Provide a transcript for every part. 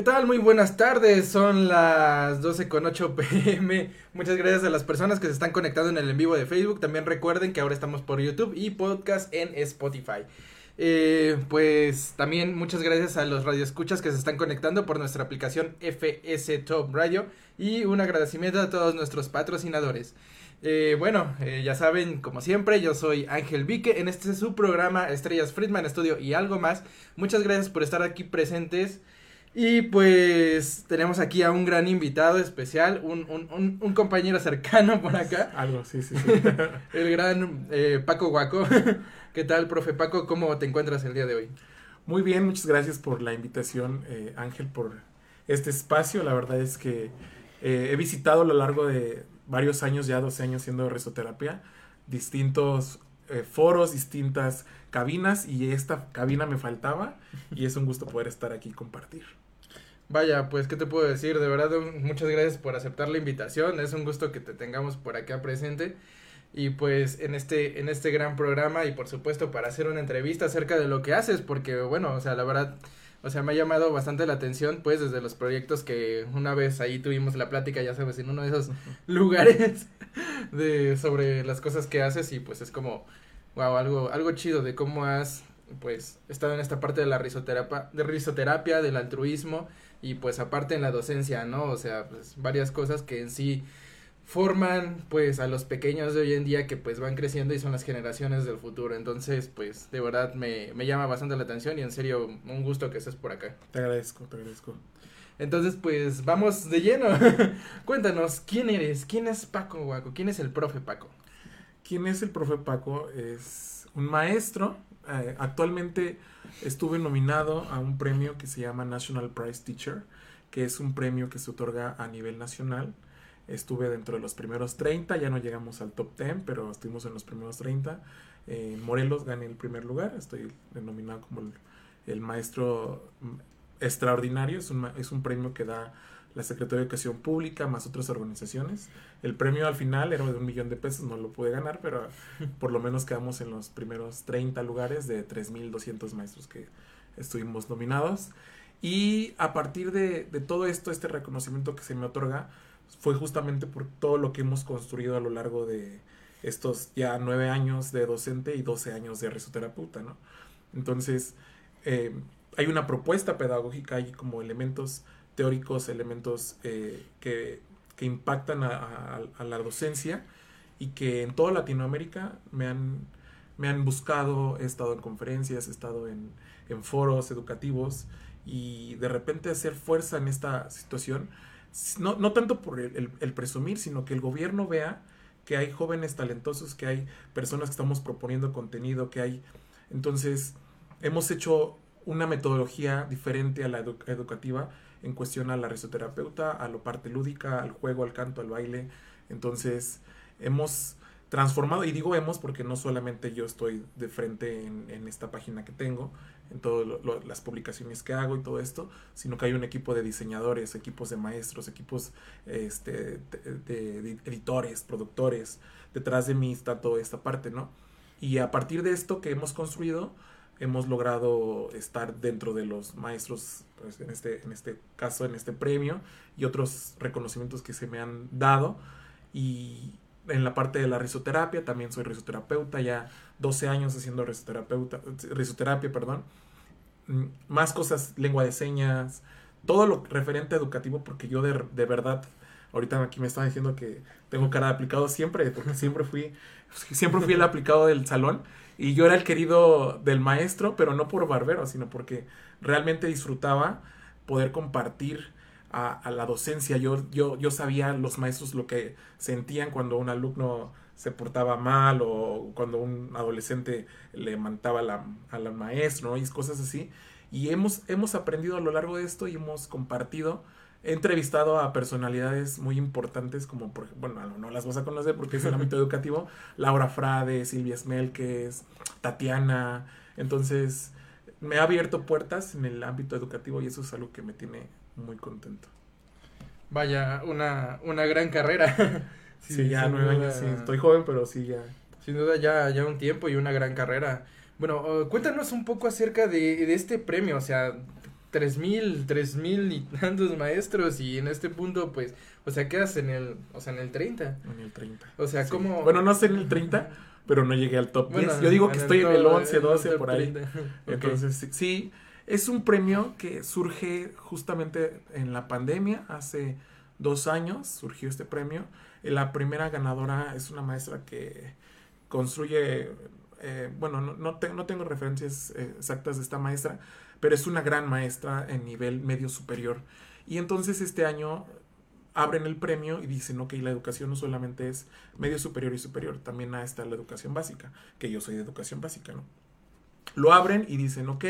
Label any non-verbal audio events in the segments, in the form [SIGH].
¿Qué tal? Muy buenas tardes, son las 12 con 8 pm. Muchas gracias a las personas que se están conectando en el en vivo de Facebook. También recuerden que ahora estamos por YouTube y podcast en Spotify. Eh, pues también muchas gracias a los radioescuchas que se están conectando por nuestra aplicación FS Top Radio y un agradecimiento a todos nuestros patrocinadores. Eh, bueno, eh, ya saben, como siempre, yo soy Ángel Vique. En este es su programa Estrellas Friedman Studio y algo más. Muchas gracias por estar aquí presentes. Y pues tenemos aquí a un gran invitado especial, un, un, un, un compañero cercano por acá, Algo, sí, sí, sí. [LAUGHS] el gran eh, Paco Guaco. [LAUGHS] ¿Qué tal, profe Paco? ¿Cómo te encuentras el día de hoy? Muy bien, muchas gracias por la invitación, eh, Ángel, por este espacio. La verdad es que eh, he visitado a lo largo de varios años, ya 12 años siendo resoterapia, distintos eh, foros, distintas cabinas y esta cabina me faltaba y es un gusto poder estar aquí y compartir. Vaya, pues, ¿qué te puedo decir? De verdad, muchas gracias por aceptar la invitación. Es un gusto que te tengamos por acá presente. Y pues en este, en este gran programa y por supuesto para hacer una entrevista acerca de lo que haces, porque bueno, o sea, la verdad, o sea, me ha llamado bastante la atención, pues desde los proyectos que una vez ahí tuvimos la plática, ya sabes, en uno de esos [LAUGHS] lugares de sobre las cosas que haces y pues es como, wow, algo, algo chido de cómo has pues estado en esta parte de la risoterapia, de risoterapia, del altruismo y pues aparte en la docencia, ¿no? O sea, pues varias cosas que en sí forman pues a los pequeños de hoy en día que pues van creciendo y son las generaciones del futuro. Entonces, pues de verdad me, me llama bastante la atención y en serio un gusto que estés por acá. Te agradezco, te agradezco. Entonces, pues vamos de lleno. [LAUGHS] Cuéntanos, ¿quién eres? ¿Quién es Paco Guaco? ¿Quién es el profe Paco? ¿Quién es el profe Paco? Es un maestro. eh, actualmente estuve nominado a un premio que se llama National Prize Teacher, que es un premio que se otorga a nivel nacional. Estuve dentro de los primeros 30, ya no llegamos al top 10, pero estuvimos en los primeros 30. Eh, Morelos gané el primer lugar, estoy nominado como el, el maestro mm, extraordinario, es un, es un premio que da la Secretaría de Educación Pública más otras organizaciones. El premio al final era de un millón de pesos, no lo pude ganar, pero [LAUGHS] por lo menos quedamos en los primeros 30 lugares de 3.200 maestros que estuvimos nominados. Y a partir de, de todo esto, este reconocimiento que se me otorga, fue justamente por todo lo que hemos construido a lo largo de estos ya nueve años de docente y 12 años de risoterapeuta, ¿no? Entonces, eh, hay una propuesta pedagógica, hay como elementos teóricos, elementos eh, que, que impactan a, la docencia y que en toda Latinoamérica me han, me han buscado, he estado en conferencias, he estado en, foros educativos y de repente hacer fuerza en esta situación, no, no tanto por el presumir, sino que el gobierno vea que hay jóvenes talentosos, que hay personas que estamos proponiendo contenido, que hay... Entonces, hemos hecho una metodología diferente a la edu- educativa en cuestión a la risoterapeuta, a la parte lúdica, al juego, al canto, al baile. Entonces, hemos transformado, y digo hemos porque no solamente yo estoy de frente en, esta página que tengo, en todas las publicaciones que hago y todo esto, sino que hay un equipo de diseñadores, equipos de maestros, equipos este, de editores, productores, detrás de mí está toda esta parte, ¿no? Y a partir de esto que hemos construido, hemos logrado estar dentro de los maestros, pues, en, este, en este caso, en este premio, y otros reconocimientos que se me han dado. Y en la parte de la risoterapia, también soy risoterapeuta, ya 12 años haciendo risoterapeuta, risoterapia, perdón. Mm, Más cosas, lengua de señas, todo lo referente a educativo, porque yo de, de verdad, ahorita aquí me están diciendo que tengo cara de aplicado siempre, porque siempre fui, siempre fui el aplicado del salón, y yo era el querido del maestro, pero no por barbero, sino porque realmente disfrutaba poder compartir a, a la docencia. Yo, yo, yo sabía los maestros lo que sentían cuando un alumno se portaba mal o cuando un adolescente le mantaba la, al maestro ¿no? y cosas así. Y hemos, hemos aprendido a lo largo de esto y hemos compartido. He entrevistado a personalidades muy importantes como, por, bueno, no, las vas a conocer porque es el ámbito [LAUGHS] educativo, Laura Frade, Silvia Smelques, Tatiana. Entonces, me ha abierto puertas en el ámbito educativo y eso es algo que me tiene muy contento. Vaya, una, una gran carrera. [LAUGHS] Sí, ya sin nueve duda- años, sí, estoy joven, pero sí, ya. Sin duda ya, ya un tiempo y una gran carrera. Bueno, eh, cuéntanos un poco acerca de, de este premio, o sea, tres mil, tres mil y [LAUGHS] tantos maestros y en este punto, pues, o sea, quedas en el, o sea, en el 30. En el 30. O sea, Sí. ¿cómo? Bueno, no sé en el 30, pero no llegué al top 10. Bueno, Yo digo que en estoy en el top- 11, en el 12, top por ahí. 30. [LAUGHS] Ok. Entonces, sí, sí, es un premio que surge justamente en la pandemia, hace dos años surgió este premio. Eh, La primera ganadora es una maestra que construye, eh, bueno, no, no, te- no tengo referencias eh, exactas de esta maestra, pero es una gran maestra en nivel medio superior. Y entonces este año abren el premio y dicen, ok, la educación no solamente es medio superior y superior, también está la educación básica, que yo soy de educación básica, ¿no? Lo abren y dicen, ok,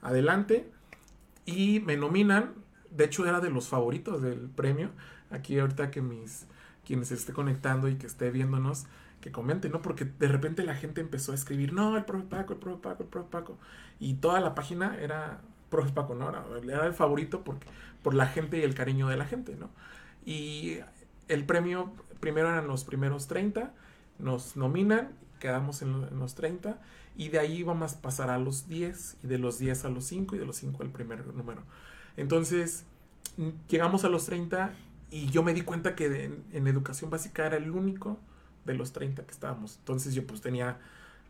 adelante, y me nominan, de hecho era de los favoritos del premio, aquí ahorita que mis, quienes esté conectando y que esté viéndonos, que comenten, ¿no? Porque de repente la gente empezó a escribir, no, el profe Paco, el profe Paco, el profe Paco, y toda la página era profe Paco, ¿no? Era, era el favorito porque, por la gente y el cariño de la gente, ¿no? Y el premio, primero eran los primeros 30, nos nominan, quedamos en, lo- en los 30, y de ahí vamos a pasar a los 10, y de los 10 a los 5, y de los 5 al primer número. Entonces, llegamos a los 30, y yo me di cuenta que en educación básica era el único de los 30 que estábamos. Entonces yo pues tenía,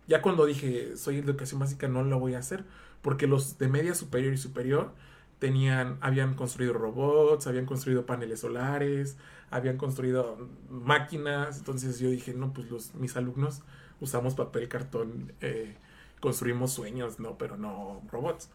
ya cuando dije soy educación básica no lo voy a hacer, porque los de media superior y superior tenían, habían construido robots, habían construido paneles solares, habían construido máquinas, entonces yo dije, no, pues los, mis alumnos usamos papel, cartón, eh, construimos sueños, no, pero no robots.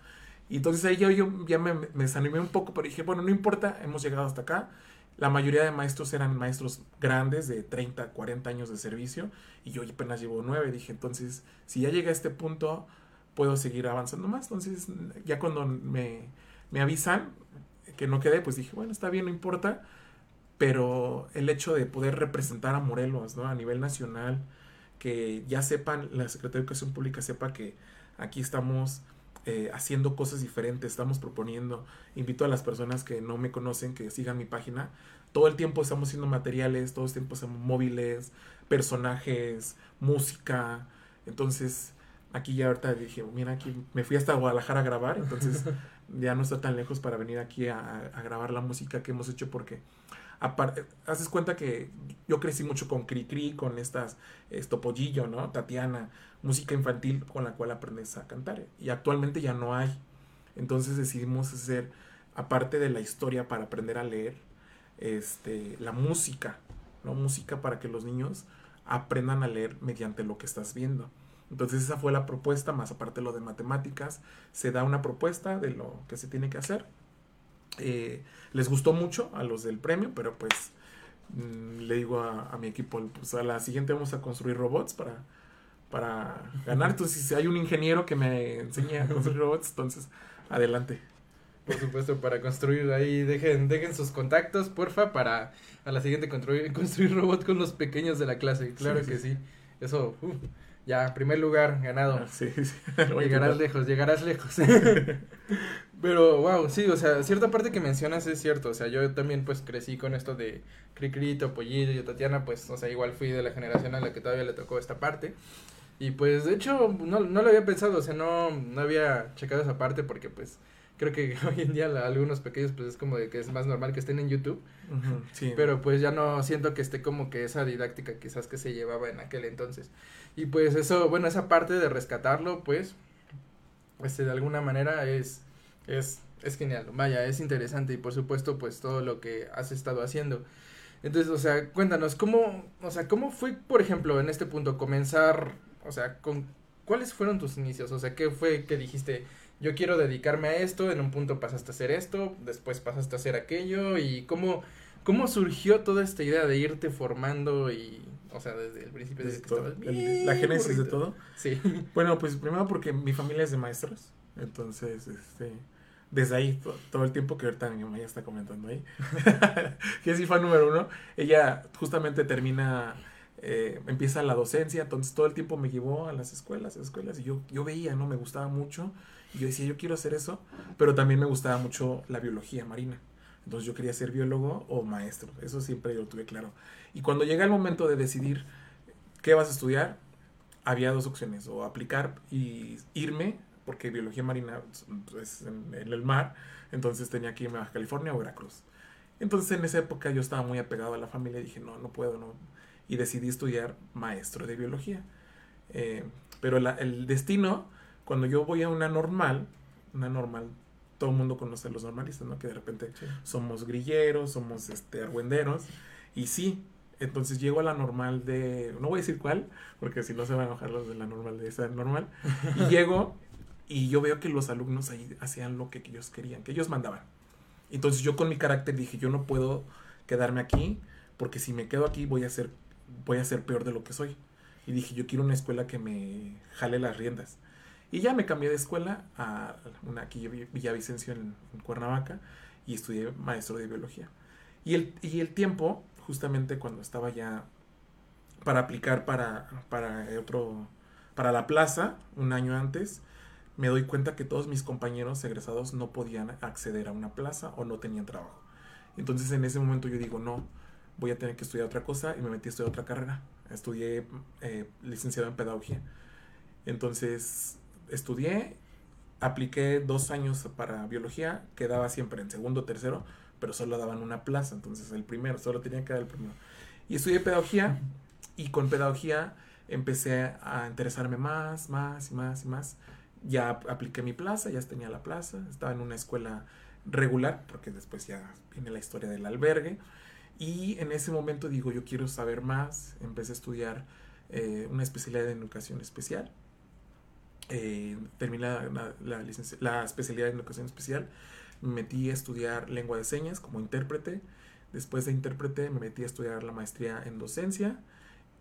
Y entonces ahí yo, yo ya me, me desanimé un poco, pero dije, bueno, no importa, hemos llegado hasta acá. La mayoría de maestros eran maestros grandes de 30, 40 años de servicio y yo apenas llevo 9. Dije, entonces, si ya llegué a este punto, puedo seguir avanzando más. Entonces, ya cuando me, me avisan que no quedé, pues dije, bueno, está bien, no importa. Pero el hecho de poder representar a Morelos, ¿no? A nivel nacional, que ya sepan, la Secretaría de Educación Pública sepa que aquí estamos eh, haciendo cosas diferentes, estamos proponiendo. Invito a las personas que no me conocen que sigan mi página. Todo el tiempo estamos haciendo materiales, todo el tiempo hacemos móviles, personajes, música. Entonces, aquí ya ahorita dije, mira, aquí me fui hasta Guadalajara a grabar, entonces [LAUGHS] ya no está tan lejos para venir aquí a, a grabar la música que hemos hecho porque aparte, haces cuenta que yo crecí mucho con Cri Cri, con estas, esto Pollillo, ¿no? Tatiana, música infantil con la cual aprendes a cantar. Y actualmente ya no hay. Entonces decidimos hacer, aparte de la historia para aprender a leer, este, la música, ¿no? Música para que los niños aprendan a leer mediante lo que estás viendo. Entonces esa fue la propuesta, más aparte lo de matemáticas, se da una propuesta de lo que se tiene que hacer. Eh, les gustó mucho a los del premio, pero pues mm, le digo a, a mi equipo, pues a la siguiente vamos a construir robots para, para ganar. Entonces si hay un ingeniero que me enseñe a construir robots, entonces adelante. Por supuesto, para construir ahí, dejen, dejen sus contactos, porfa, para a la siguiente construir, [LAUGHS] construir robot con los pequeños de la clase. Claro Sí, que sí. sí. Eso, ya, primer lugar, ganado. Sí, sí. [LAUGHS] Llegarás lejos, llegarás lejos. [LAUGHS] Pero, wow, sí, o sea, cierta parte que mencionas es cierto. O sea, yo también, pues, crecí con esto de Cricrito, Pollillo y Tatiana, pues, o sea, igual fui de la generación a la que todavía le tocó esta parte. Y, pues, de hecho, no, no lo había pensado, o sea, no, no había checado esa parte porque, pues, creo que [LAUGHS] hoy en día la- algunos pequeños, pues, es como de que es más normal que estén en YouTube. Sí. Pero pues ya no siento que esté como que esa didáctica quizás que se llevaba en aquel entonces. Y pues eso, bueno, esa parte de rescatarlo, pues, este, de alguna manera es, es, es genial. Vaya, es interesante y por supuesto, pues todo lo que has estado haciendo. Entonces, o sea, cuéntanos, ¿cómo, o sea, cómo fue, por ejemplo, en este punto, comenzar, o sea, con, ¿cuáles fueron tus inicios? O sea, ¿qué fue que dijiste, yo quiero dedicarme a esto, en un punto pasaste a hacer esto, después pasaste a hacer aquello, y cómo, cómo surgió toda esta idea de irte formando y, O sea, desde el principio, Desde que todo, estabas el- la génesis de todo. Sí. [LAUGHS] Bueno, pues primero porque mi familia es de maestros, entonces, este, desde ahí to- todo el tiempo que ahorita mi mamá ya está comentando ahí, [LAUGHS] que sí fue número uno, ella justamente termina, eh, empieza la docencia, entonces todo el tiempo me llevó a las escuelas, escuelas, y yo, yo veía, ¿no? Me gustaba mucho, y yo decía, yo quiero hacer eso, pero también me gustaba mucho la biología marina. Entonces yo quería ser biólogo o maestro, eso siempre yo lo tuve claro. Y cuando llega el momento de decidir qué vas a estudiar, había dos opciones, o aplicar y irme, porque biología marina es en, en el mar, entonces tenía que irme a California o Veracruz. Entonces en esa época yo estaba muy apegado a la familia y dije, no, no puedo, no. Y decidí estudiar maestro de biología. Eh, pero la- el destino, cuando yo voy a una normal, una normal, todo el mundo conoce a los normalistas, ¿no? Que de repente Sí. somos grilleros, somos este, argüenderos. Y sí, entonces llego a la normal de, no voy a decir cuál, porque si no se van a enojar los de la normal de esa normal. Y [LAUGHS] llego y yo veo que los alumnos ahí hacían lo que ellos querían, que ellos mandaban. Entonces yo con mi carácter dije, yo no puedo quedarme aquí, porque si me quedo aquí voy a ser, voy a ser peor de lo que soy. Y dije, yo quiero una escuela que me jale las riendas. Y ya me cambié de escuela a una aquí en Villavicencio en, en Cuernavaca y estudié maestro de biología. Y el, y el tiempo, justamente cuando estaba ya para aplicar para, para otro, para la plaza, un año antes, me doy cuenta que todos mis compañeros egresados no podían acceder a una plaza o no tenían trabajo. Entonces en ese momento yo digo, no, voy a tener que estudiar otra cosa y me metí a estudiar otra carrera. Estudié eh, licenciado en pedagogía. Entonces estudié, apliqué dos años para biología, quedaba siempre en segundo, tercero, pero solo daban una plaza, entonces el primero, solo tenía que dar el primero. Y estudié pedagogía y con pedagogía empecé a interesarme más, más y más y más. Ya apliqué mi plaza, ya tenía la plaza, estaba en una escuela regular, porque después ya viene la historia del albergue. Y en ese momento digo, yo quiero saber más, empecé a estudiar eh, una especialidad en educación especial. Eh, terminé la, la, la especialidad en educación especial, me metí a estudiar lengua de señas como intérprete. Después de intérprete me metí a estudiar la maestría en docencia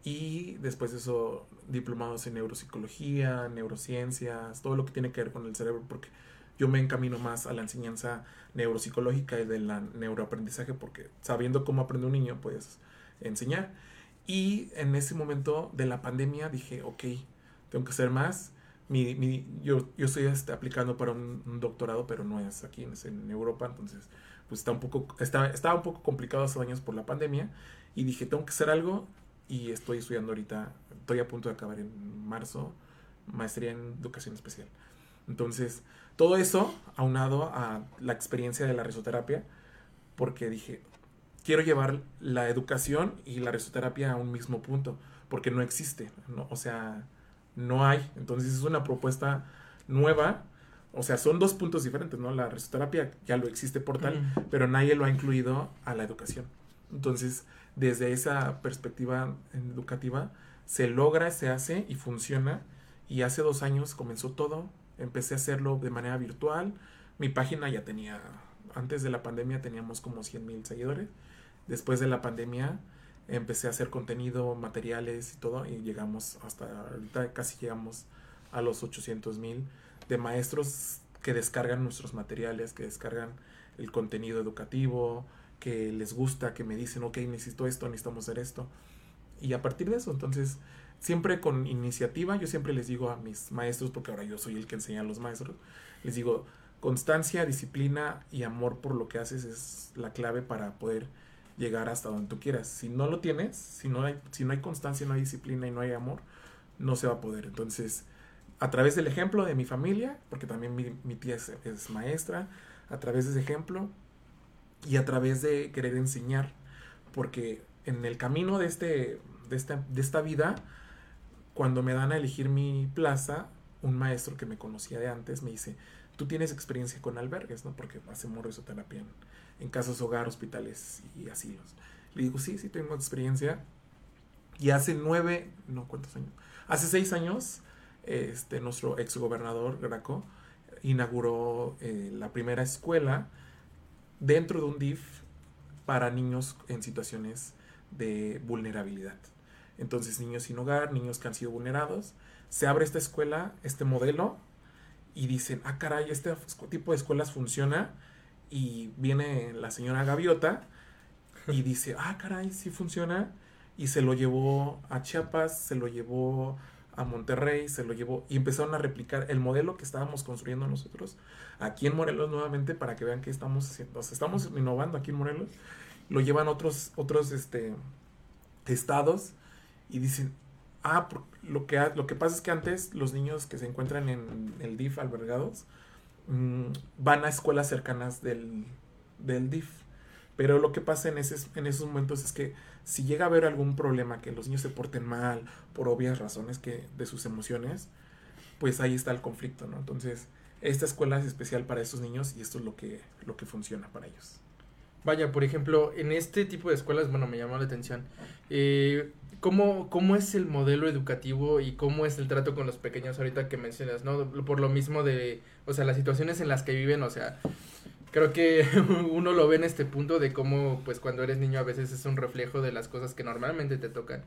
y después de eso diplomados en neuropsicología, neurociencias, todo lo que tiene que ver con el cerebro, porque yo me encamino más a la enseñanza neuropsicológica y de la neuroaprendizaje, porque sabiendo cómo aprende un niño, puedes enseñar. Y en ese momento de la pandemia dije, ok, tengo que hacer más. Mi, mi- yo, yo estoy este, aplicando para un, un doctorado, pero no es aquí, es en Europa, entonces pues está un poco, está, estaba un poco complicado hace años por la pandemia y dije, tengo que hacer algo y estoy estudiando ahorita, estoy a punto de acabar en marzo, maestría en educación especial. Entonces, todo eso aunado a la experiencia de la risoterapia, porque dije, quiero llevar la educación y la risoterapia a un mismo punto, porque no existe, ¿no? o sea, no hay. Entonces es una propuesta nueva, o sea, son dos puntos diferentes, ¿no? La risoterapia ya lo existe por tal, Mm. pero nadie lo ha incluido a la educación. Entonces, desde esa perspectiva educativa, se logra, se hace y funciona. Y hace dos años comenzó todo. Empecé a hacerlo de manera virtual. Mi página ya tenía, antes de la pandemia teníamos como 100 mil seguidores. Después de la pandemia empecé a hacer contenido, materiales y todo. Y llegamos hasta ahorita casi llegamos a los 800 mil de maestros que descargan nuestros materiales, que descargan el contenido educativo, que les gusta, que me dicen, ok, necesito esto, necesitamos hacer esto. Y a partir de eso, entonces, siempre con iniciativa, yo siempre les digo a mis maestros, porque ahora yo soy el que enseña a los maestros, les digo, constancia, disciplina y amor por lo que haces es la clave para poder llegar hasta donde tú quieras. Si no lo tienes, si no hay, si no hay constancia, no hay disciplina y no hay amor, no se va a poder. Entonces, a través del ejemplo de mi familia, porque también mi, tía es, es maestra, a través de ese ejemplo y a través de querer enseñar, porque en el camino de, este, de, esta, de esta vida, cuando me dan a elegir mi plaza, un maestro que me conocía de antes me dice, tú tienes experiencia con albergues, ¿no? Porque hacemos risoterapia en, en casas hogar, hospitales y asilos. Le digo, sí, sí tengo experiencia. Y hace nueve, no, ¿cuántos años? Hace seis años, este, nuestro ex gobernador Graco inauguró eh, la primera escuela dentro de un DIF para niños en situaciones de vulnerabilidad. Entonces, niños sin hogar, niños que han sido vulnerados. Se abre esta escuela, este modelo, y dicen, ah, caray, este tipo de escuelas funciona. Y viene la señora Gaviota [LAUGHS] y dice, ah, caray, sí funciona. Y se lo llevó a Chiapas, se lo llevó a Monterrey, se lo llevó y empezaron a replicar el modelo que estábamos construyendo nosotros aquí en Morelos nuevamente para que vean que estamos haciendo, o sea, estamos innovando aquí en Morelos. Lo llevan otros otros este estados y dicen, ah, lo que lo que pasa es que antes los niños que se encuentran en el DIF albergados mm, van a escuelas cercanas del, del DIF. Pero lo que pasa en, en esos momentos es que si llega a haber algún problema, que los niños se porten mal, por obvias razones que, de sus emociones, pues ahí está el conflicto, ¿no? Entonces, esta escuela es especial para esos niños y esto es lo que, lo que funciona para ellos. Vaya, por ejemplo, en este tipo de escuelas, bueno, me llamó la atención. Eh, ¿cómo, ¿Cómo es el modelo educativo y cómo es el trato con los pequeños ahorita que mencionas, no? Por lo mismo de, o sea, las situaciones en las que viven, o sea, creo que [LAUGHS] uno lo ve en este punto de cómo, pues, cuando eres niño a veces es un reflejo de las cosas que normalmente te tocan.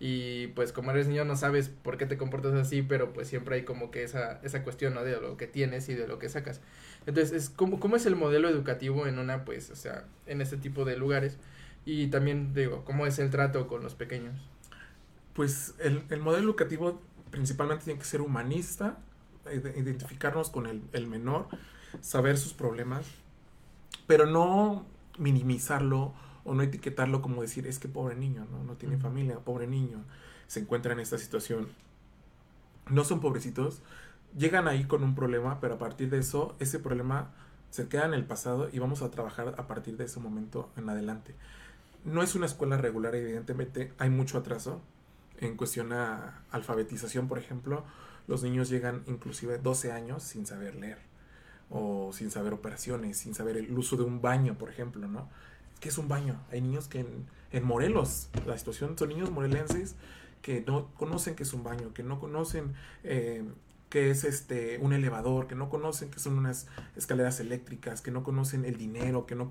Y pues como eres niño no sabes por qué te comportas así, pero pues siempre hay como que esa, esa cuestión, ¿no? De lo que tienes y de lo que sacas. Entonces, es ¿cómo, ¿cómo es el modelo educativo en una, pues, o sea, en este tipo de lugares? Y también, digo, ¿cómo es el trato con los pequeños? Pues el, el modelo educativo principalmente tiene que ser humanista, ide- identificarnos con el, el menor, saber sus problemas, pero no minimizarlo o no etiquetarlo como decir, es que pobre niño, ¿no? No tiene familia, pobre niño, se encuentra en esta situación. No son pobrecitos, llegan ahí con un problema, pero a partir de eso, ese problema se queda en el pasado y vamos a trabajar a partir de ese momento en adelante. No es una escuela regular, evidentemente, hay mucho atraso en cuestión a alfabetización, por ejemplo. Los niños llegan inclusive 12 años sin saber leer o sin saber operaciones, sin saber el uso de un baño, por ejemplo, ¿no? ¿Qué es un baño? Hay niños que en, Morelos, la situación son niños morelenses que no conocen qué es un baño, que no conocen eh, qué es este un elevador, que no conocen qué son unas escaleras eléctricas, que no conocen el dinero, que no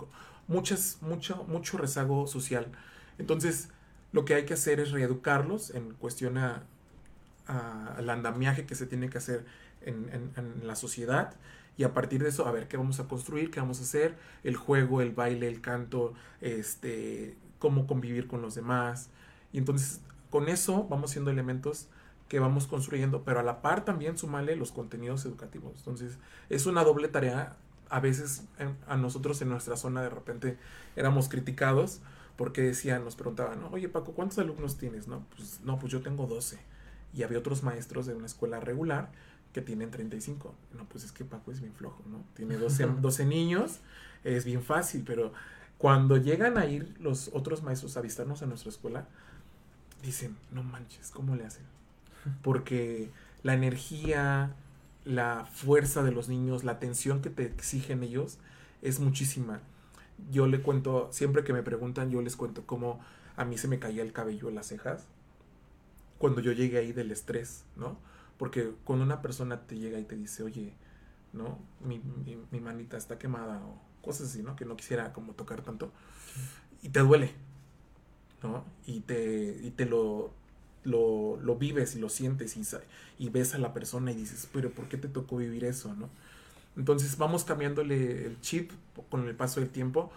muchas mucho mucho rezago social. Entonces, lo que hay que hacer es reeducarlos en cuestión a, a- al andamiaje que se tiene que hacer en, en- en la sociedad y a partir de eso a ver qué vamos a construir, qué vamos a hacer, el juego, el baile, el canto, este, cómo convivir con los demás y entonces con eso vamos siendo elementos que vamos construyendo, pero a la par también sumarle los contenidos educativos. Entonces, es una doble tarea. A veces en- a nosotros en nuestra zona de repente éramos criticados porque decían, nos preguntaban, ¿no? oye Paco, ¿cuántos alumnos tienes? No, pues, no, pues yo tengo 12. Y había otros maestros de una escuela regular que tienen 35. No, pues es que Paco es bien flojo, ¿no? Tiene 12, 12 [LAUGHS] niños, es bien fácil, pero cuando llegan a ir los otros maestros a visitarnos a nuestra escuela, dicen, no manches, ¿cómo le hacen? [LAUGHS] Porque la energía, la fuerza de los niños, la atención que te exigen ellos es muchísima. Yo le cuento, siempre que me preguntan, yo les cuento cómo a mí se me caía el cabello en las cejas cuando yo llegué ahí del estrés, ¿no? Porque cuando una persona te llega y te dice, oye, ¿no? Mi, mi, mi manita está quemada o cosas así, ¿no? Que no quisiera como tocar tanto. Y te duele, ¿no? Y te, y te lo, lo, lo vives y lo sientes y, y ves a la persona y dices, pero ¿por qué te tocó vivir eso, no? Entonces vamos cambiándole el chip con el paso del tiempo.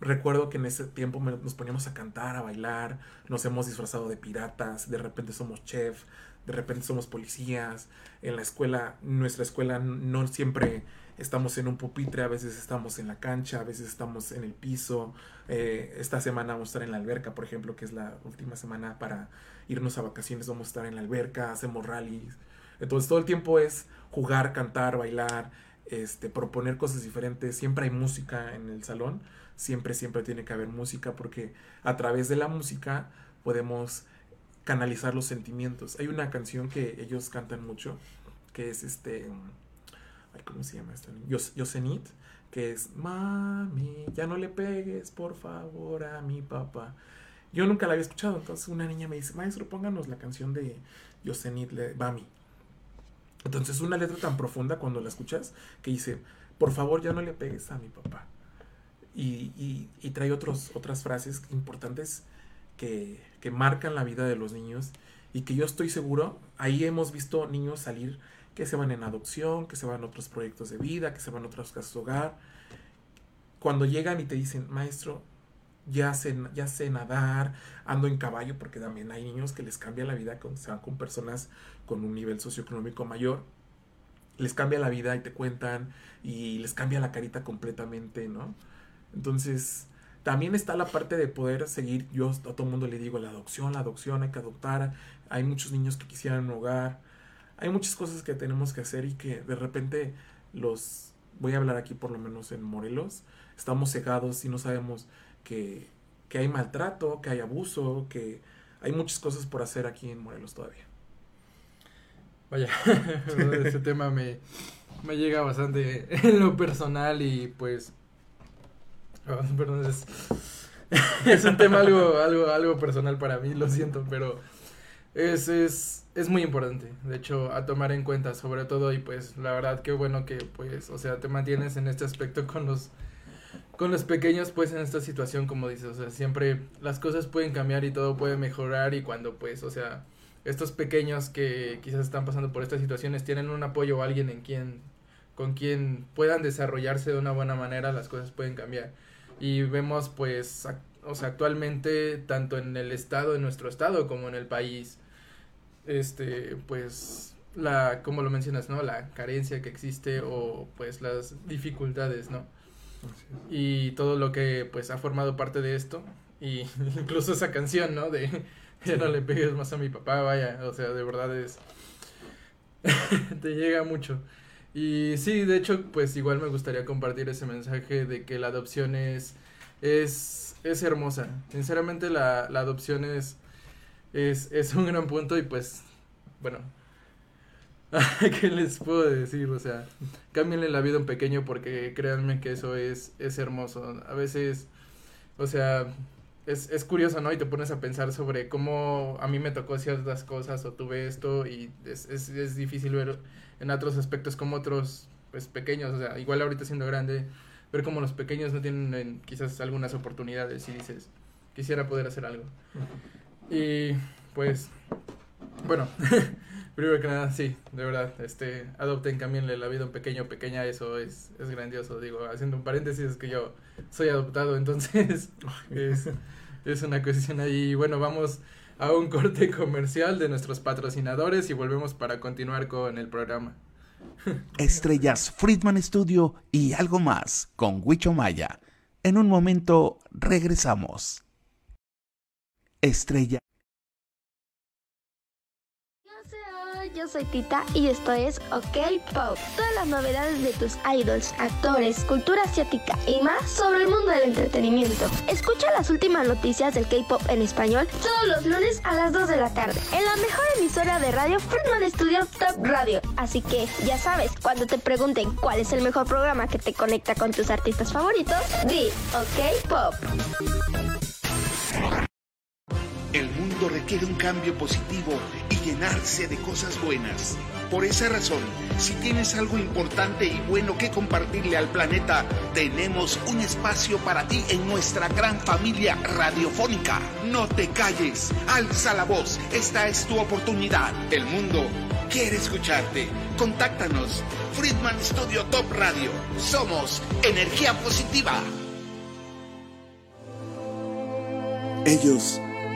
Recuerdo que en ese tiempo me- nos poníamos a cantar, a bailar, nos hemos disfrazado de piratas, de repente somos chef, de repente somos policías. En la escuela, nuestra escuela no siempre estamos en un pupitre, a veces estamos en la cancha, a veces estamos en el piso. Eh, esta semana vamos a estar en la alberca, por ejemplo, que es la última semana para irnos a vacaciones, vamos a estar en la alberca, hacemos rallies. Entonces todo el tiempo es jugar, cantar, bailar, este, proponer cosas diferentes. Siempre hay música en el salón, siempre, siempre tiene que haber música porque a través de la música podemos canalizar los sentimientos. Hay una canción que ellos cantan mucho, que es este, ay, ¿cómo se llama esta? Yos- Yosemite, que es, mami, ya no le pegues, por favor, a mi papá. Yo nunca la había escuchado, entonces una niña me dice, maestro, pónganos la canción de Yosemite, le- Bami. Entonces una letra tan profunda cuando la escuchas que dice, por favor ya no le pegues a mi papá. Y, y- y trae otros, otras frases importantes que, que marcan la vida de los niños y que yo estoy seguro, ahí hemos visto niños salir que se van en adopción, que se van a otros proyectos de vida, que se van a otras casas de hogar. Cuando llegan y te dicen, maestro, ya sé, ya sé nadar, ando en caballo, porque también hay niños que les cambia la vida cuando se van con personas con un nivel socioeconómico mayor. Les cambia la vida y te cuentan y les cambia la carita completamente, ¿no? Entonces, también está la parte de poder seguir, yo a todo el mundo le digo, la adopción, la adopción, hay que adoptar, hay muchos niños que quisieran hogar, hay muchas cosas que tenemos que hacer y que de repente los, voy a hablar aquí por lo menos en Morelos, estamos cegados y no sabemos que, que hay maltrato, que hay abuso, que hay muchas cosas por hacer aquí en Morelos todavía. Vaya, [LAUGHS] ese tema me, me llega bastante [LAUGHS] en lo personal y pues... ah, perdón, [LAUGHS] es, un tema algo, algo, algo personal para mí, lo siento, pero es, es, es muy importante, de hecho, a tomar en cuenta sobre todo y pues la verdad que bueno que pues, o sea, te mantienes en este aspecto con los con los pequeños pues en esta situación como dices, o sea, siempre las cosas pueden cambiar y todo puede mejorar y cuando pues, o sea, estos pequeños que quizás están pasando por estas situaciones tienen un apoyo o alguien en quien con quien puedan desarrollarse de una buena manera, las cosas pueden cambiar. Y vemos pues, o sea, actualmente tanto en el estado, en nuestro estado como en el país, este, pues la, como lo mencionas, ¿no? La carencia que existe o pues las dificultades, ¿no? Y todo lo que pues ha formado parte de esto y [LAUGHS] incluso esa canción, ¿no? De [LAUGHS] ya no le pegues más a mi papá, vaya, o sea, de verdad es [LAUGHS] te llega mucho. Y sí, de hecho, pues igual me gustaría compartir ese mensaje de que la adopción es es es hermosa. Sinceramente la, la adopción es es es un gran punto y pues bueno, [LAUGHS] ¿qué les puedo decir? O sea, cámbienle la vida a un pequeño porque créanme que eso es, es hermoso. A veces, o sea, es, es curioso, ¿no? Y te pones a pensar sobre cómo a mí me tocó ciertas cosas o tuve esto y es, es, es difícil ver en otros aspectos como otros, pues, pequeños. O sea, igual ahorita siendo grande, ver como los pequeños no tienen eh, quizás algunas oportunidades y dices, quisiera poder hacer algo. Y pues, bueno, [LAUGHS] primero que nada, sí, de verdad, este, adopten, cámbienle la vida un pequeño pequeña, eso es, es grandioso, digo, haciendo un paréntesis, es que yo soy adoptado, [LAUGHS] entonces es, es una cuestión ahí, bueno, vamos a un corte comercial de nuestros patrocinadores y volvemos para continuar con el programa. Estrellas Friedman Studio y algo más con Huicho Maya. En un momento regresamos. Estrella. Yo soy Tita y esto es OK Pop. Todas las novedades de tus idols, actores, cultura asiática y más sobre el mundo del entretenimiento. Escucha las últimas noticias del K-pop en español todos los lunes a las 2 de la tarde en la mejor emisora de radio Friedman Studio Top Radio. Así que ya sabes, cuando te pregunten cuál es el mejor programa que te conecta con tus artistas favoritos, di OK Pop. El mundo requiere un cambio positivo llenarse de cosas buenas. Por esa razón, si tienes algo importante y bueno que compartirle al planeta, tenemos un espacio para ti en nuestra gran familia radiofónica. No te calles, alza la voz, esta es tu oportunidad. El mundo quiere escucharte. Contáctanos, Friedman Studio Top Radio. Somos energía positiva. Ellos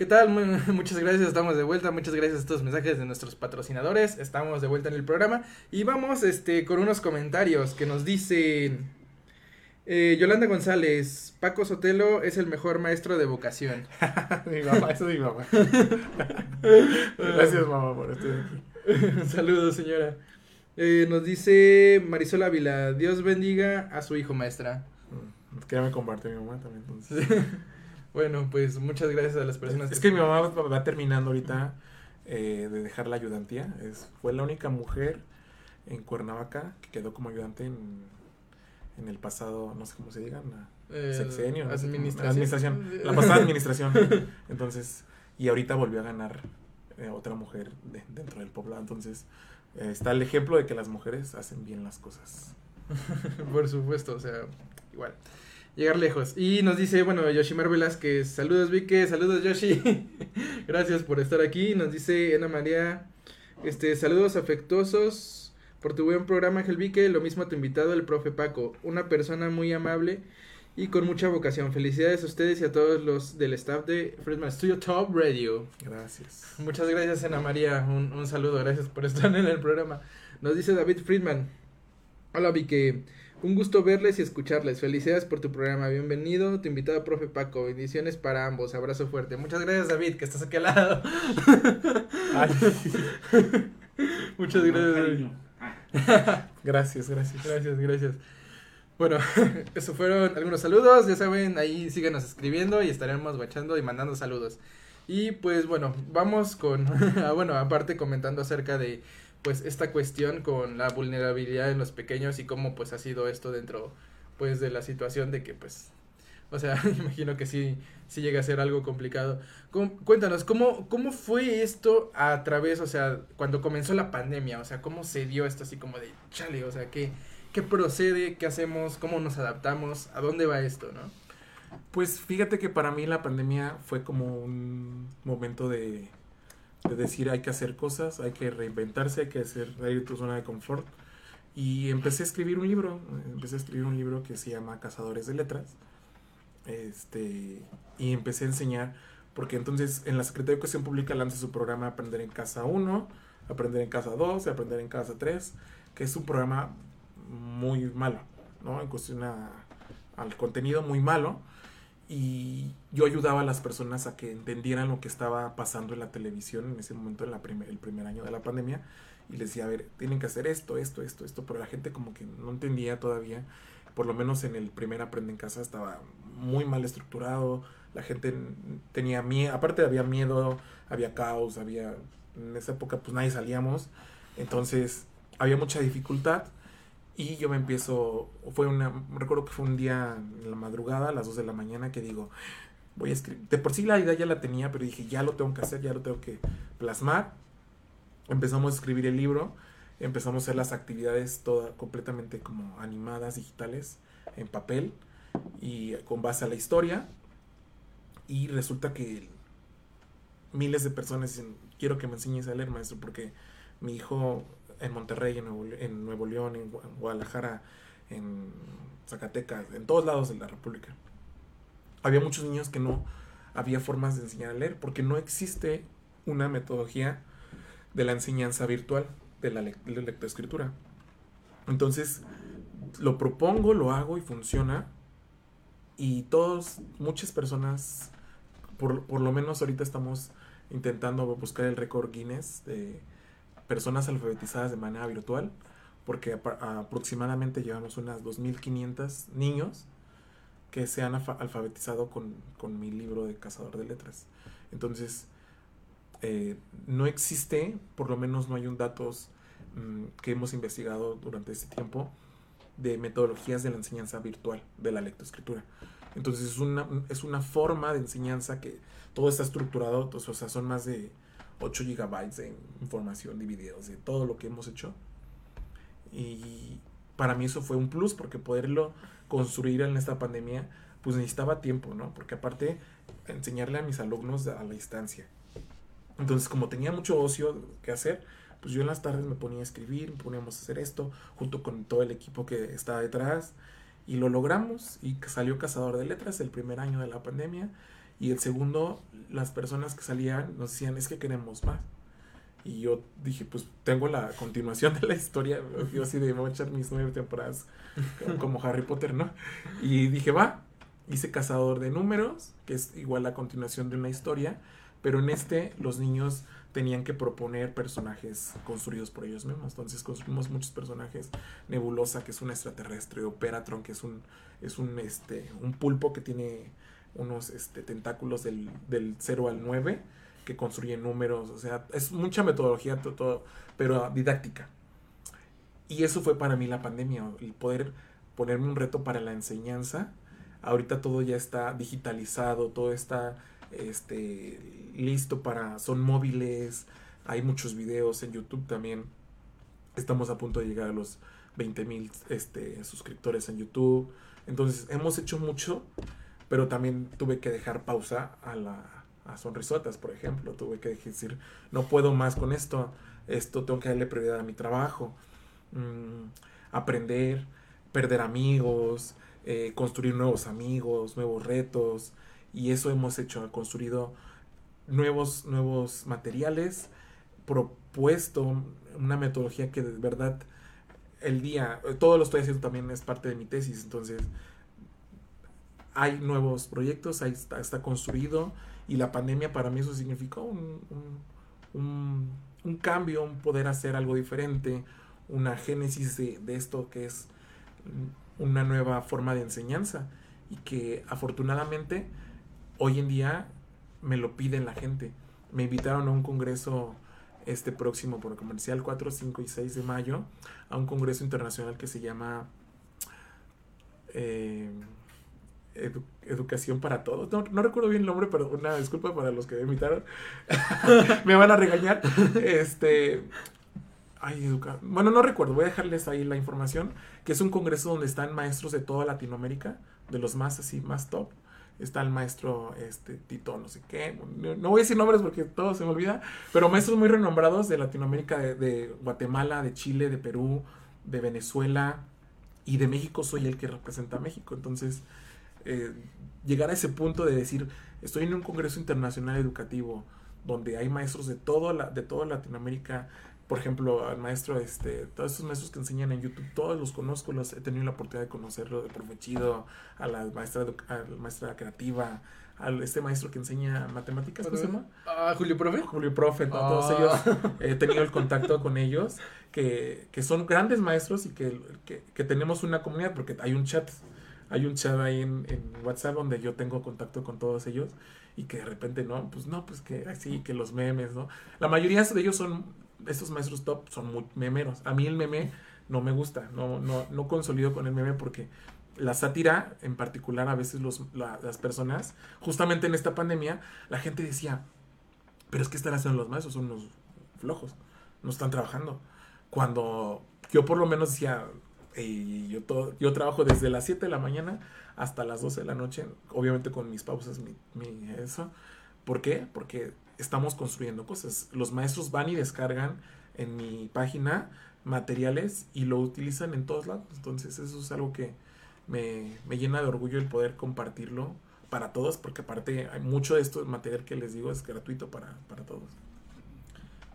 ¿Qué tal? [LAUGHS] Muchas gracias, estamos de vuelta. Muchas gracias a estos mensajes de nuestros patrocinadores. Estamos de vuelta en el programa y vamos este con unos comentarios que nos dicen eh, Yolanda González, Paco Sotelo es el mejor maestro de vocación. [LAUGHS] mi mamá, eso es mi mamá. [LAUGHS] Gracias, mamá, por estar aquí. Saludos, señora. Eh, nos dice Marisol Ávila, Dios bendiga a su hijo maestra. Que ya me compartió mi mamá también. Entonces. Bueno, pues muchas gracias a las personas Es que mi mamá va- va terminando ahorita eh, de dejar la ayudantía. Es, fue la única mujer en Cuernavaca que quedó como ayudante en, en el pasado, no sé cómo se diga, la- Eh, sexenio. no administración. [LAUGHS] La pasada administración. Entonces, y ahorita volvió a ganar eh, otra mujer de- dentro del poblado. Entonces, eh, está el ejemplo de que las mujeres hacen bien las cosas. [LAUGHS] Por supuesto, o sea, igual. Llegar lejos. Y nos dice, bueno, Yoshimar Velázquez, saludos Vique, saludos Yoshi. [LAUGHS] Gracias por estar aquí. Nos dice Ana María, este, saludos afectuosos por tu buen programa, Ángel Vique. Lo mismo a tu invitado, el profe Paco. Una persona muy amable y con mucha vocación. Felicidades a ustedes y a todos los del staff de Friedman Studio Top Radio. Gracias. Muchas gracias, Ana María. Un, un saludo, gracias por estar en el programa. Nos dice David Friedman. Hola, Vique. Un gusto verles y escucharles. Felicidades por tu programa. Bienvenido, tu invitado, profe Paco. Bendiciones para ambos. Abrazo fuerte. Muchas gracias, David, que estás aquí al lado. Ay, [LAUGHS] Muchas gracias, David. gracias, gracias. Gracias, gracias. Bueno, [LAUGHS] eso fueron algunos saludos. Ya saben, ahí síganos escribiendo y estaremos guachando y mandando saludos. Y pues bueno, vamos con, [LAUGHS] ah, bueno, aparte comentando acerca de pues esta cuestión con la vulnerabilidad en los pequeños y cómo pues ha sido esto dentro pues de la situación de que pues o sea, [LAUGHS] imagino que sí sí llega a ser algo complicado. Cuéntanos, ¿cómo, ¿cómo fue esto a través, o sea, cuando comenzó la pandemia? O sea, ¿cómo se dio esto así como de, chale, o sea, ¿qué, qué procede? ¿Qué hacemos? ¿Cómo nos adaptamos? ¿A dónde va esto, no? Pues fíjate que para mí la pandemia fue como un momento de, de decir hay que hacer cosas, hay que reinventarse, hay que hacer salir de tu zona de confort. Y empecé a escribir un libro, empecé a escribir un libro que se llama Cazadores de Letras. Este, y empecé a enseñar, porque entonces en la Secretaría de Educación Pública lanza su programa Aprender en Casa 1, Aprender en Casa 2 y Aprender en Casa 3, que es un programa muy malo, ¿no? En cuestión al contenido muy malo y yo ayudaba a las personas a que entendieran lo que estaba pasando en la televisión en ese momento, en la primer, el primer año de la pandemia, y les decía, a ver, tienen que hacer esto, esto, esto, esto, pero la gente como que no entendía todavía, por lo menos en el primer Aprende en Casa estaba muy mal estructurado, la gente tenía miedo, aparte había miedo, había caos, había, en esa época pues nadie salíamos, entonces había mucha dificultad y yo me empiezo, fue una, recuerdo que fue un día en la madrugada, a las 2 de la mañana, que digo, voy a escribir. De por sí la idea ya la tenía, pero dije, ya lo tengo que hacer, ya lo tengo que plasmar. Empezamos a escribir el libro, empezamos a hacer las actividades todas completamente como animadas, digitales, en papel y con base a la historia. Y resulta que miles de personas dicen, quiero que me enseñes a leer, maestro, porque mi hijo en Monterrey, en Nuevo, Le- en Nuevo León, en Gua- Guadalajara, en Zacatecas, en todos lados de la República. Había muchos niños que no había formas de enseñar a leer porque no existe una metodología de la enseñanza virtual de la, de la lectoescritura. Entonces, lo propongo, lo hago y funciona. Y todos, muchas personas, por, por lo menos ahorita estamos intentando buscar el récord Guinness de personas alfabetizadas de manera virtual, porque aproximadamente llevamos unas 2.500 niños que se han alfa- alfabetizado con, con mi libro de Cazador de Letras. Entonces, eh, no existe, por lo menos no hay un datos mm, que hemos investigado durante este tiempo de metodologías de la enseñanza virtual de la lectoescritura. Entonces es una, es una forma de enseñanza que todo está estructurado, o sea, son más de 8 gigabytes de información divididos de todo lo que hemos hecho. Y para mí eso fue un plus porque poderlo construir en esta pandemia, pues necesitaba tiempo, ¿no? Porque aparte, enseñarle a mis alumnos a la distancia. Entonces, como tenía mucho ocio que hacer, pues yo en las tardes me ponía a escribir, poníamos a hacer esto, junto con todo el equipo que estaba detrás, y lo logramos, y salió Cazador de Letras el primer año de la pandemia, y el segundo, las personas que salían nos decían, es que queremos más. Y yo dije, pues tengo la continuación de la historia, yo así de, voy a echar mis nueve temporadas [LAUGHS] como Harry Potter, ¿no? Y dije, va, hice Cazador de Números, que es igual la continuación de una historia, pero en este los niños tenían que proponer personajes construidos por ellos mismos. Entonces construimos muchos personajes. Nebulosa, que es un extraterrestre, Operatron, que es un, es un, este, un pulpo que tiene unos este, tentáculos del, del 0 al 9, que construyen números. O sea, es mucha metodología, to- todo, pero didáctica. Y eso fue para mí la pandemia, el poder ponerme un reto para la enseñanza. Ahorita todo ya está digitalizado, todo está este, listo para, son móviles, hay muchos videos en YouTube también. Estamos a punto de llegar a los 20 mil este, suscriptores en YouTube. Entonces hemos hecho mucho, pero también tuve que dejar pausa a la a sonrisotas, por ejemplo. Tuve que decir, no puedo más con esto. Esto tengo que darle prioridad a mi trabajo. Mm, aprender, perder amigos, eh, construir nuevos amigos, nuevos retos. Y eso hemos hecho, construido nuevos, nuevos materiales, propuesto una metodología que de verdad el día, todo lo estoy haciendo también es parte de mi tesis, entonces hay nuevos proyectos, ahí está, está construido y la pandemia para mí eso significó un, un, cambio, un poder hacer algo diferente, una génesis de, de esto que es una nueva forma de enseñanza y que afortunadamente hoy en día me lo piden la gente. Me invitaron a un congreso este próximo por comercial 4, 5 y 6 de mayo a un congreso internacional que se llama eh, Edu- Educación para Todos. No, no recuerdo bien el nombre, pero una disculpa para los que me invitaron. [LAUGHS] me van a regañar. Este. Ay, educa. Bueno, no recuerdo, voy a dejarles ahí la información. Que es un congreso donde están maestros de toda Latinoamérica, de los más así, más top. Está el maestro este, Tito, no sé qué. No, no voy a decir nombres porque todo se me olvida. Pero maestros muy renombrados de Latinoamérica, de, de Guatemala, de Chile, de Perú, de Venezuela y de México. Soy el que representa a México. Entonces, eh, llegar a ese punto de decir, estoy en un congreso internacional educativo donde hay maestros de todo la, de toda Latinoamérica. Por ejemplo, al maestro, este, todos estos maestros que enseñan en YouTube, todos los conozco, los he tenido la oportunidad de conocerlo, de profe Chido, a la maestra, a la maestra creativa, a este maestro que enseña matemáticas, ¿cómo se llama? Ah, Julio Profe. Julio Profe, ¿no? todos Ah. ellos he tenido el contacto con ellos, que, que son grandes maestros y que, que, que tenemos una comunidad, porque hay un chat, hay un chat ahí en, WhatsApp donde yo tengo contacto con todos ellos y que de repente, no, pues no, pues que así, que los memes, ¿no? La mayoría de ellos son, estos maestros top son muy memeros. A mí el meme no me gusta, no, no, no consolido con el meme porque la sátira, en particular, a veces los, la- las personas, justamente en esta pandemia, la gente decía, pero es que están haciendo los maestros, son unos flojos, no están trabajando. Cuando yo por lo menos decía, "Ey, yo, todo, yo trabajo desde las 7 de la mañana hasta las 12 de la noche, obviamente con mis pausas, mi, mi- eso. ¿Por qué? Porque estamos construyendo cosas. Los maestros van y descargan en mi página materiales y lo utilizan en todos lados. Entonces eso es algo que me, me llena de orgullo el poder compartirlo para todos, porque aparte hay mucho de esto material que les digo es gratuito para, para todos.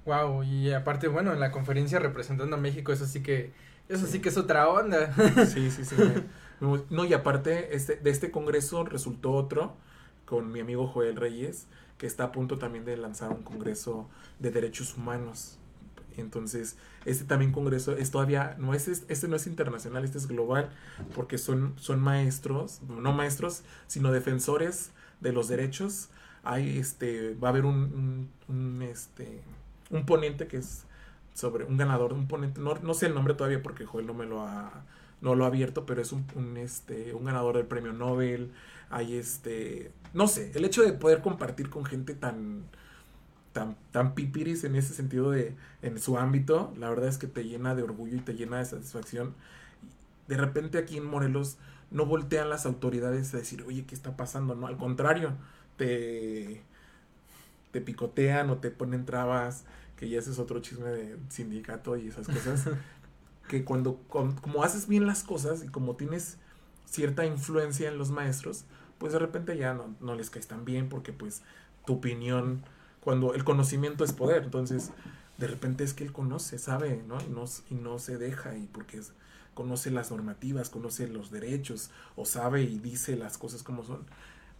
Wow, y aparte, bueno, en la conferencia representando a México, eso sí que, eso sí que es otra onda. [LAUGHS] Sí, sí, sí. me- [LAUGHS] no, y aparte, este, de este congreso resultó otro con mi amigo Joel Reyes, que está a punto también de lanzar un congreso de derechos humanos. Entonces, este también congreso es todavía, no es, este no es internacional, este es global, porque son, son maestros, no maestros, sino defensores de los derechos. Hay, este, va a haber un, un, un, este, un ponente que es sobre un ganador, un ponente, no, no sé el nombre todavía porque Joel no me lo ha, no lo ha abierto, pero es un, un, este, un ganador del premio Nobel. Hay este, no sé, el hecho de poder compartir con gente tan, tan, tan pipiris en ese sentido de, en su ámbito, la verdad es que te llena de orgullo y te llena de satisfacción. De repente aquí en Morelos no voltean las autoridades a decir, oye, ¿qué está pasando? No, al contrario, te, te picotean o te ponen trabas, que ya ese es otro chisme de sindicato y esas cosas. [LAUGHS] que cuando, com- como haces bien las cosas y como tienes cierta influencia en los maestros, pues de repente ya no, no les caes tan bien porque pues tu opinión, cuando el conocimiento es poder, entonces de repente es que él conoce, sabe, ¿no? Y no, y no se deja y porque es- conoce las normativas, conoce los derechos o sabe y dice las cosas como son.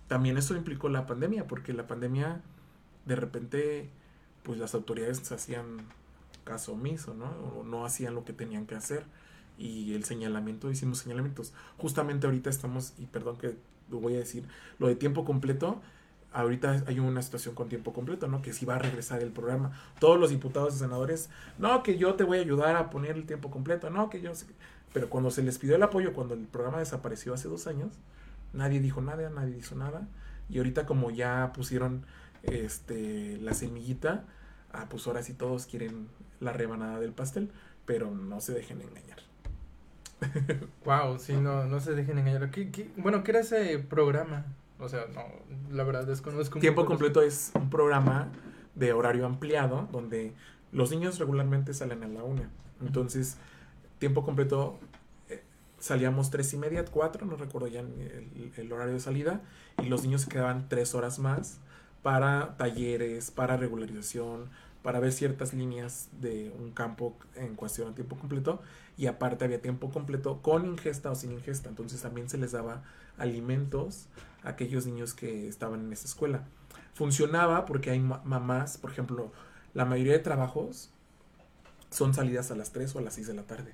También eso implicó la pandemia, porque la pandemia de repente, pues las autoridades hacían caso omiso, ¿no? O no hacían lo que tenían que hacer. Y el señalamiento, hicimos señalamientos. Justamente ahorita estamos, y perdón que lo voy a decir, lo de tiempo completo, ahorita hay una situación con tiempo completo, ¿no? Que si va a regresar el programa. Todos los diputados y senadores, no, que yo te voy a ayudar a poner el tiempo completo, no, que yo... sé que-". Pero cuando se les pidió el apoyo, cuando el programa desapareció hace dos años, nadie dijo nada, nadie hizo nada. Y ahorita como ya pusieron este la semillita, ah, pues ahora sí todos quieren la rebanada del pastel, pero no se dejen engañar. Wow, sí, no, no se dejen engañar. ¿Qué, qué- Bueno, ¿qué era ese programa? O sea, no, la verdad desconozco. un Tiempo completo es un programa de horario ampliado donde los niños regularmente salen a la una. Entonces, tiempo completo eh, salíamos tres y media, cuatro, no recuerdo ya el, el horario de salida, y los niños se quedaban tres horas más para talleres, para regularización, para ver ciertas líneas de un campo en cuestión a tiempo completo, y aparte había tiempo completo con ingesta o sin ingesta, entonces también se les daba alimentos a aquellos niños que estaban en esa escuela. Funcionaba porque hay ma- mamás, por ejemplo, la mayoría de trabajos son salidas a las 3 o a las 6 de la tarde,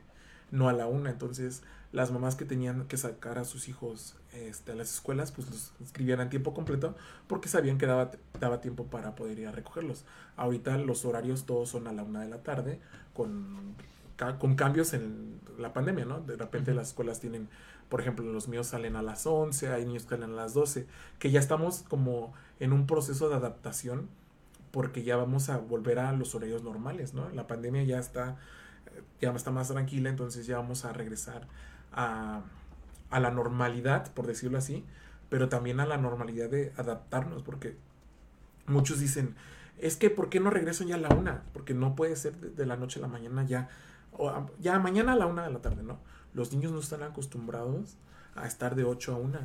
no a la 1. Entonces, las mamás que tenían que sacar a sus hijos este, a las escuelas, pues los inscribían en tiempo completo porque sabían que daba, daba tiempo para poder ir a recogerlos. Ahorita los horarios todos son a la 1 de la tarde, con, con cambios en la pandemia, ¿no? De repente las escuelas tienen, por ejemplo, los míos salen a las 11, hay niños que salen a las 12, que ya estamos como en un proceso de adaptación porque ya vamos a volver a los horarios normales, ¿no? La pandemia ya está, eh, ya está más tranquila, entonces ya vamos a regresar a, a la normalidad, por decirlo así, pero también a la normalidad de adaptarnos, porque muchos dicen, es que ¿por qué no regreso ya a la una? Porque no puede ser de, la noche a la mañana ya, o a- ya mañana a la una de la tarde, ¿no? Los niños no están acostumbrados a estar de 8 a 1,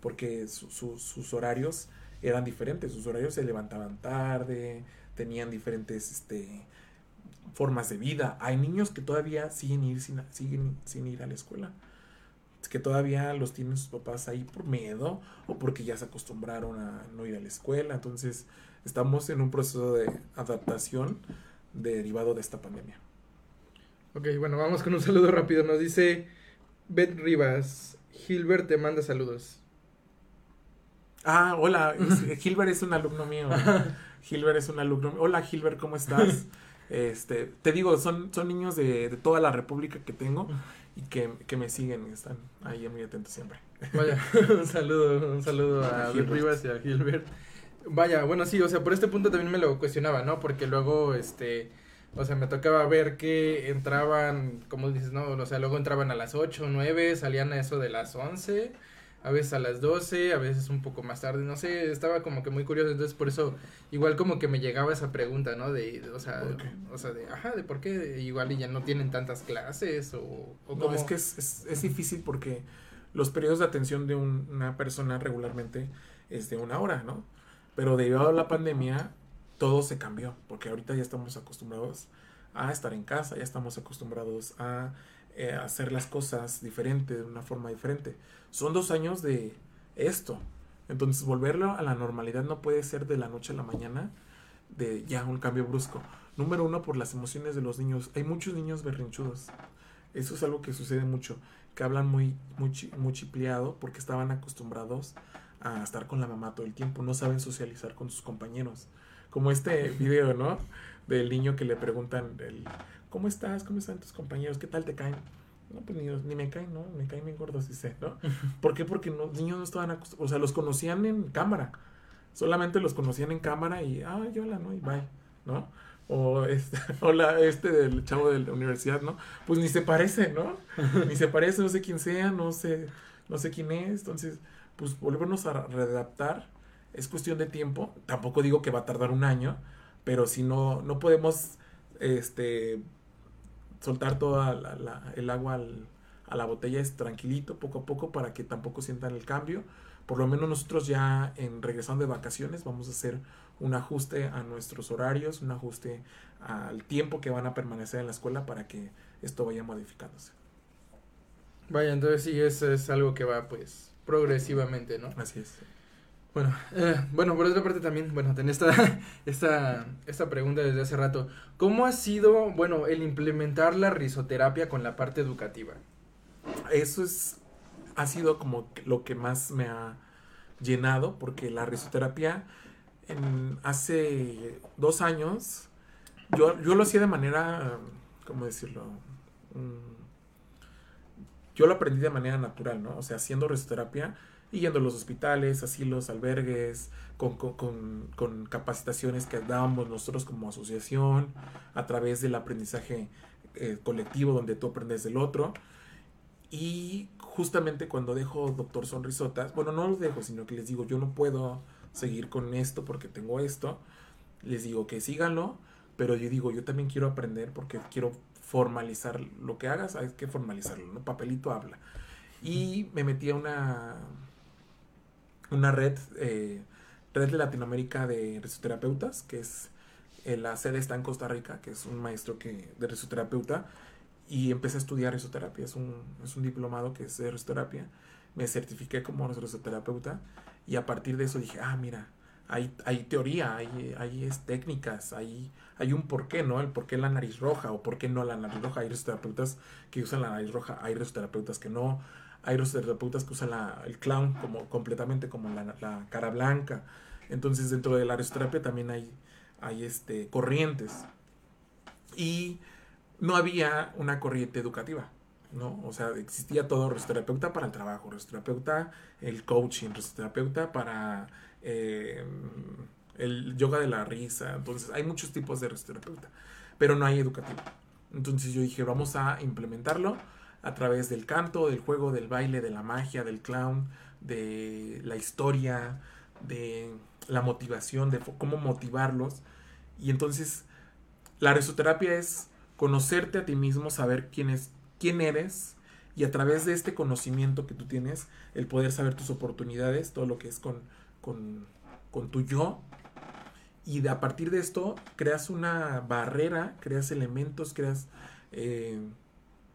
porque su- su- sus horarios eran diferentes, sus horarios se levantaban tarde, tenían diferentes este, formas de vida. Hay niños que todavía siguen, ir sin, siguen sin ir a la escuela, Es que todavía los tienen sus papás ahí por miedo o porque ya se acostumbraron a no ir a la escuela, entonces estamos en un proceso de adaptación derivado de esta pandemia. Ok, bueno, vamos con un saludo rápido. Nos dice Beth Rivas. Gilbert te manda saludos. Ah, hola, [LAUGHS] es- Gilbert es un alumno mío. Gilbert es un alumno. Hola Gilbert, ¿cómo estás? [LAUGHS] Este, te digo, son, son niños de, de toda la república que tengo y que, que me siguen y están ahí muy atentos siempre. Vaya, [LAUGHS] un saludo, un saludo a A Gilbert. Rivas y a Gilbert. Vaya, bueno, sí, o sea, por este punto también me lo cuestionaba, ¿no? Porque luego, este, o sea, me tocaba ver que entraban, como dices, no, o sea, luego entraban a las 8 o 9, salían a eso de las 11, a veces a las 12, a veces un poco más tarde, no sé, estaba como que muy curioso, entonces por eso igual como que me llegaba esa pregunta, ¿no? De, o sea, o sea, de, ajá, de por qué igual y ya no tienen tantas clases o, o No, cómo- es que es, es, es difícil porque los periodos de atención de un- una persona regularmente es de una hora, ¿no? Pero debido a la pandemia, todo se cambió, porque ahorita ya estamos acostumbrados a estar en casa, ya estamos acostumbrados a eh, hacer las cosas diferente, de una forma diferente. Son dos años de esto. Entonces, volverlo a la normalidad no puede ser de la noche a la mañana, de ya un cambio brusco. Número uno, por las emociones de los niños. Hay muchos niños berrinchudos. Eso es algo que sucede mucho, que hablan muy, muy, muy chipleado porque estaban acostumbrados a estar con la mamá todo el tiempo, no saben socializar con sus compañeros. Como este [LAUGHS] video, ¿no? Del niño que le preguntan, el, ¿cómo estás? ¿Cómo están tus compañeros? ¿Qué tal te caen? No, pues ni, ni me caen, ¿no? Me caen bien gordos, dice, ¿no? [LAUGHS] ¿Por qué? Porque los niños no estaban acostumbrados, o sea, los conocían en cámara. Solamente los conocían en cámara y, ay, hola, ¿no? Y bye, ¿no? O este, [LAUGHS] hola, este del chavo de la universidad, ¿no? Pues ni se parece, ¿no? [LAUGHS] Ni se parece, no sé quién sea, no sé, no sé quién es. Entonces, pues volvernos a readaptar es cuestión de tiempo. Tampoco digo que va a tardar un año, pero si no, no podemos, este, soltar toda la- la- el agua al- a la botella es tranquilito, poco a poco, para que tampoco sientan el cambio. Por lo menos nosotros ya en regresando de vacaciones vamos a hacer un ajuste a nuestros horarios, un ajuste al tiempo que van a permanecer en la escuela para que esto vaya modificándose. Vaya, entonces sí, eso es algo que va pues progresivamente, ¿no? Así es. Bueno, eh, bueno, por otra parte también, bueno, tenía esta, [LAUGHS] esta, esta pregunta desde hace rato. ¿Cómo ha sido, bueno, el implementar la risoterapia con la parte educativa? Eso es, ha sido como lo que más me ha llenado, porque la risoterapia en, hace dos años, yo, yo lo hacía de manera, ¿cómo decirlo? Mm, yo lo aprendí de manera natural, ¿no? O sea, haciendo risoterapia y yendo a los hospitales, asilos, albergues, con capacitaciones que dábamos nosotros como asociación, a través del aprendizaje eh, colectivo donde tú aprendes del otro. Y justamente cuando dejo Doctor Sonrisotas, bueno, no lo dejo, sino que les digo, yo no puedo seguir con esto porque tengo esto. Les digo que síganlo, pero yo digo, yo también quiero aprender porque quiero formalizar lo que hagas, hay que formalizarlo, ¿no? Papelito habla. Y me metí a una, una red, eh, red de Latinoamérica de risoterapeutas, que es, eh, la sede está en Costa Rica, que es un maestro que, de risoterapeuta, y empecé a estudiar risoterapia. Es un, es un diplomado que es de risoterapia. Me certifiqué como risoterapeuta y a partir de eso dije, ah, mira, hay, hay teoría, hay, hay técnicas, hay, hay un porqué, ¿no? El por qué la nariz roja o por qué no la nariz roja. Hay risoterapeutas que usan la nariz roja, hay risoterapeutas que no. Hay risoterapeutas que usan el clown como, completamente como la, cara blanca. Entonces dentro de la risoterapia también hay, hay este, corrientes. Y no había una corriente educativa, ¿no? O sea, existía todo risoterapeuta para el trabajo, risoterapeuta, el coaching, risoterapeuta para eh, el yoga de la risa. Entonces, hay muchos tipos de risoterapeuta, pero no hay educativo. Entonces yo dije, vamos a implementarlo a través del canto, del juego, del baile, de la magia, del clown, de la historia, de la motivación, de cómo motivarlos. Y entonces la risoterapia es conocerte a ti mismo, saber quién es, quién eres y a través de este conocimiento que tú tienes, el poder saber tus oportunidades, todo lo que es con, con, tu yo. Y a partir de esto creas una barrera, creas elementos, creas eh,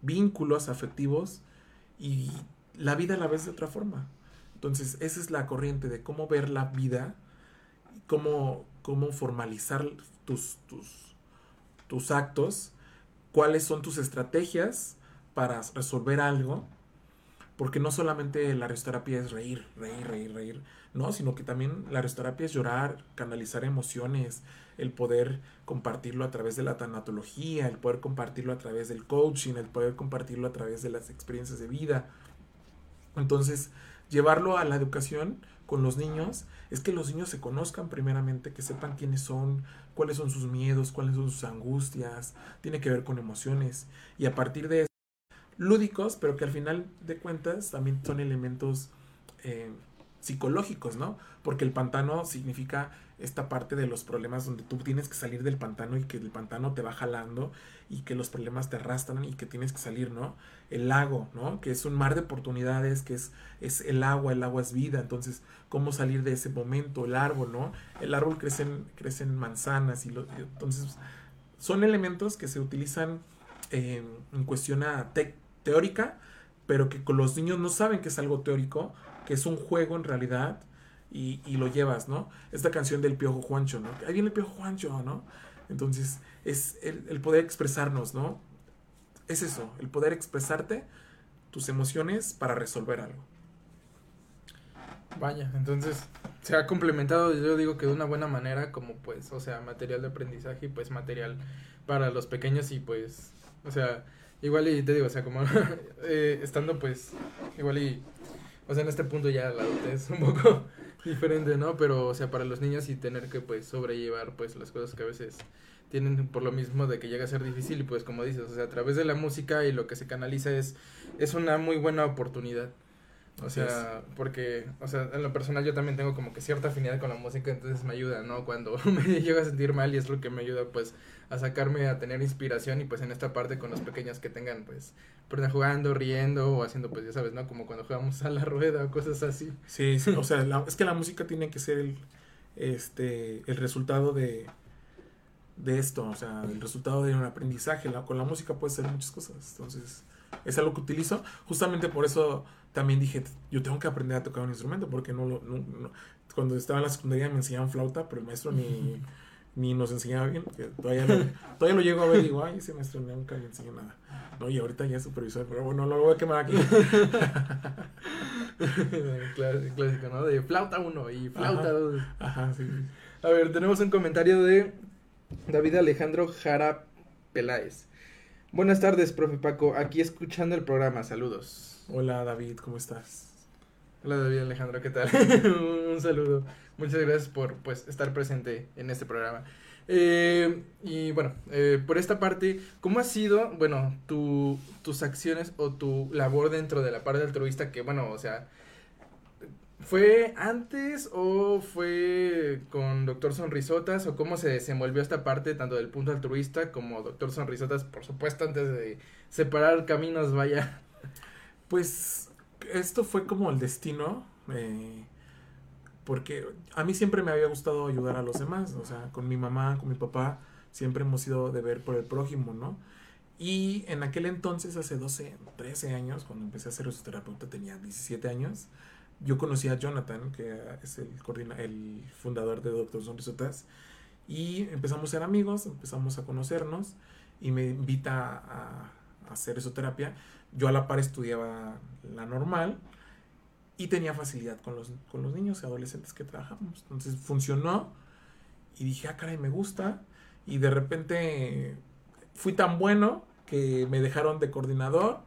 vínculos afectivos y la vida la ves de otra forma. Entonces, esa es la corriente de cómo ver la vida, cómo, cómo formalizar tus, tus, tus actos, cuáles son tus estrategias para resolver algo, porque no solamente la risoterapia es reír, reír, reír, reír, no, sino que también la risoterapia es llorar, canalizar emociones, el poder compartirlo a través de la tanatología, el poder compartirlo a través del coaching, el poder compartirlo a través de las experiencias de vida. Entonces, llevarlo a la educación con los niños es que los niños se conozcan primeramente, que sepan quiénes son, cuáles son sus miedos, cuáles son sus angustias, tiene que ver con emociones y a partir de eso, lúdicos, pero que al final de cuentas también son elementos eh, psicológicos, ¿no? Porque el pantano significa esta parte de los problemas donde tú tienes que salir del pantano y que el pantano te va jalando y que los problemas te arrastran y que tienes que salir, ¿no? El lago, ¿no? Que es un mar de oportunidades, que es, es el agua, el agua es vida, entonces, ¿cómo salir de ese momento? El árbol, ¿no? El árbol crecen, crecen manzanas y, entonces son elementos que se utilizan eh, en cuestión a te- teórica, pero que con los niños no saben que es algo teórico, que es un juego en realidad y, y lo llevas, ¿no? Esta canción del Piojo Juancho, ¿no? Ahí viene el Piojo Juancho, ¿no? Entonces, es el, el poder expresarnos, ¿no? Es eso, el poder expresarte tus emociones para resolver algo. Vaya, entonces se ha complementado, yo digo que de una buena manera, como pues, o sea, material de aprendizaje y pues material para los pequeños y pues, o sea, igual y te digo, o sea, como [LAUGHS] eh, estando pues, igual y, o sea, en este punto ya la es un poco [LAUGHS] diferente, ¿no? Pero, o sea, para los niños y tener que pues sobrellevar pues las cosas que a veces tienen por lo mismo de que llega a ser difícil y pues como dices, o sea, a través de la música y lo que se canaliza es, es una muy buena oportunidad. O Así sea, porque, o sea, en lo personal yo también tengo como que cierta afinidad con la música, entonces me ayuda, ¿no? Cuando [LAUGHS] me llego a sentir mal y es lo que me ayuda, pues, a sacarme, a tener inspiración y pues en esta parte con los pequeños que tengan, pues, pues, jugando, riendo o haciendo, pues, ya sabes, ¿no? Como cuando jugamos a la rueda o cosas así. Sí, sí, o sea, la- es que la música tiene que ser el, este, el resultado de, de esto, o sea, el resultado de un aprendizaje. La- con la música puedes hacer muchas cosas, entonces es algo que utilizo. Justamente por eso también dije, yo tengo que aprender a tocar un instrumento porque no lo, no- no- cuando estaba en la secundaria me enseñaban flauta, pero el maestro ni, ni nos enseñaba bien. que todavía, lo, todavía lo llego a ver y digo, ay, ese maestro nunca me enseñó nada. No, y ahorita ya es supervisor, pero bueno, no lo voy a quemar aquí. [LAUGHS] Clá- Clásico, ¿no? De flauta 1 y flauta Ajá. 2. Ajá, sí. A ver, tenemos un comentario de David Alejandro Jara Peláez. Buenas tardes, profe Paco. Aquí escuchando el programa. Saludos. Hola David, ¿cómo estás? Hola David Alejandro, ¿qué tal? [LAUGHS] un saludo. Muchas gracias por pues estar presente en este programa. Eh, y bueno, eh, por esta parte, ¿cómo ha sido, bueno, tu, tus acciones o tu labor dentro de la parte altruista que, bueno, o sea, ¿fue antes o fue con Doctor Sonrisotas o cómo se desenvolvió esta parte tanto del punto altruista como Doctor Sonrisotas, por supuesto, antes de separar caminos, vaya? Pues esto fue como el destino, eh, porque a mí siempre me había gustado ayudar a los demás, o sea, con mi mamá, con mi papá, siempre hemos sido de ver por el prójimo, ¿no? Y en aquel entonces, hace 12, 13 años, cuando empecé a ser terapeuta, tenía 17 años, yo conocí a Jonathan, que es el, el fundador de Doctor Sonrisotas, y empezamos a ser amigos, empezamos a conocernos, y me invita a, a hacer esoterapia. Yo a la par estudiaba la normal y tenía facilidad con los, con los niños y adolescentes que trabajamos. Entonces funcionó y dije, ah, caray, me gusta. Y de repente fui tan bueno que me dejaron de coordinador.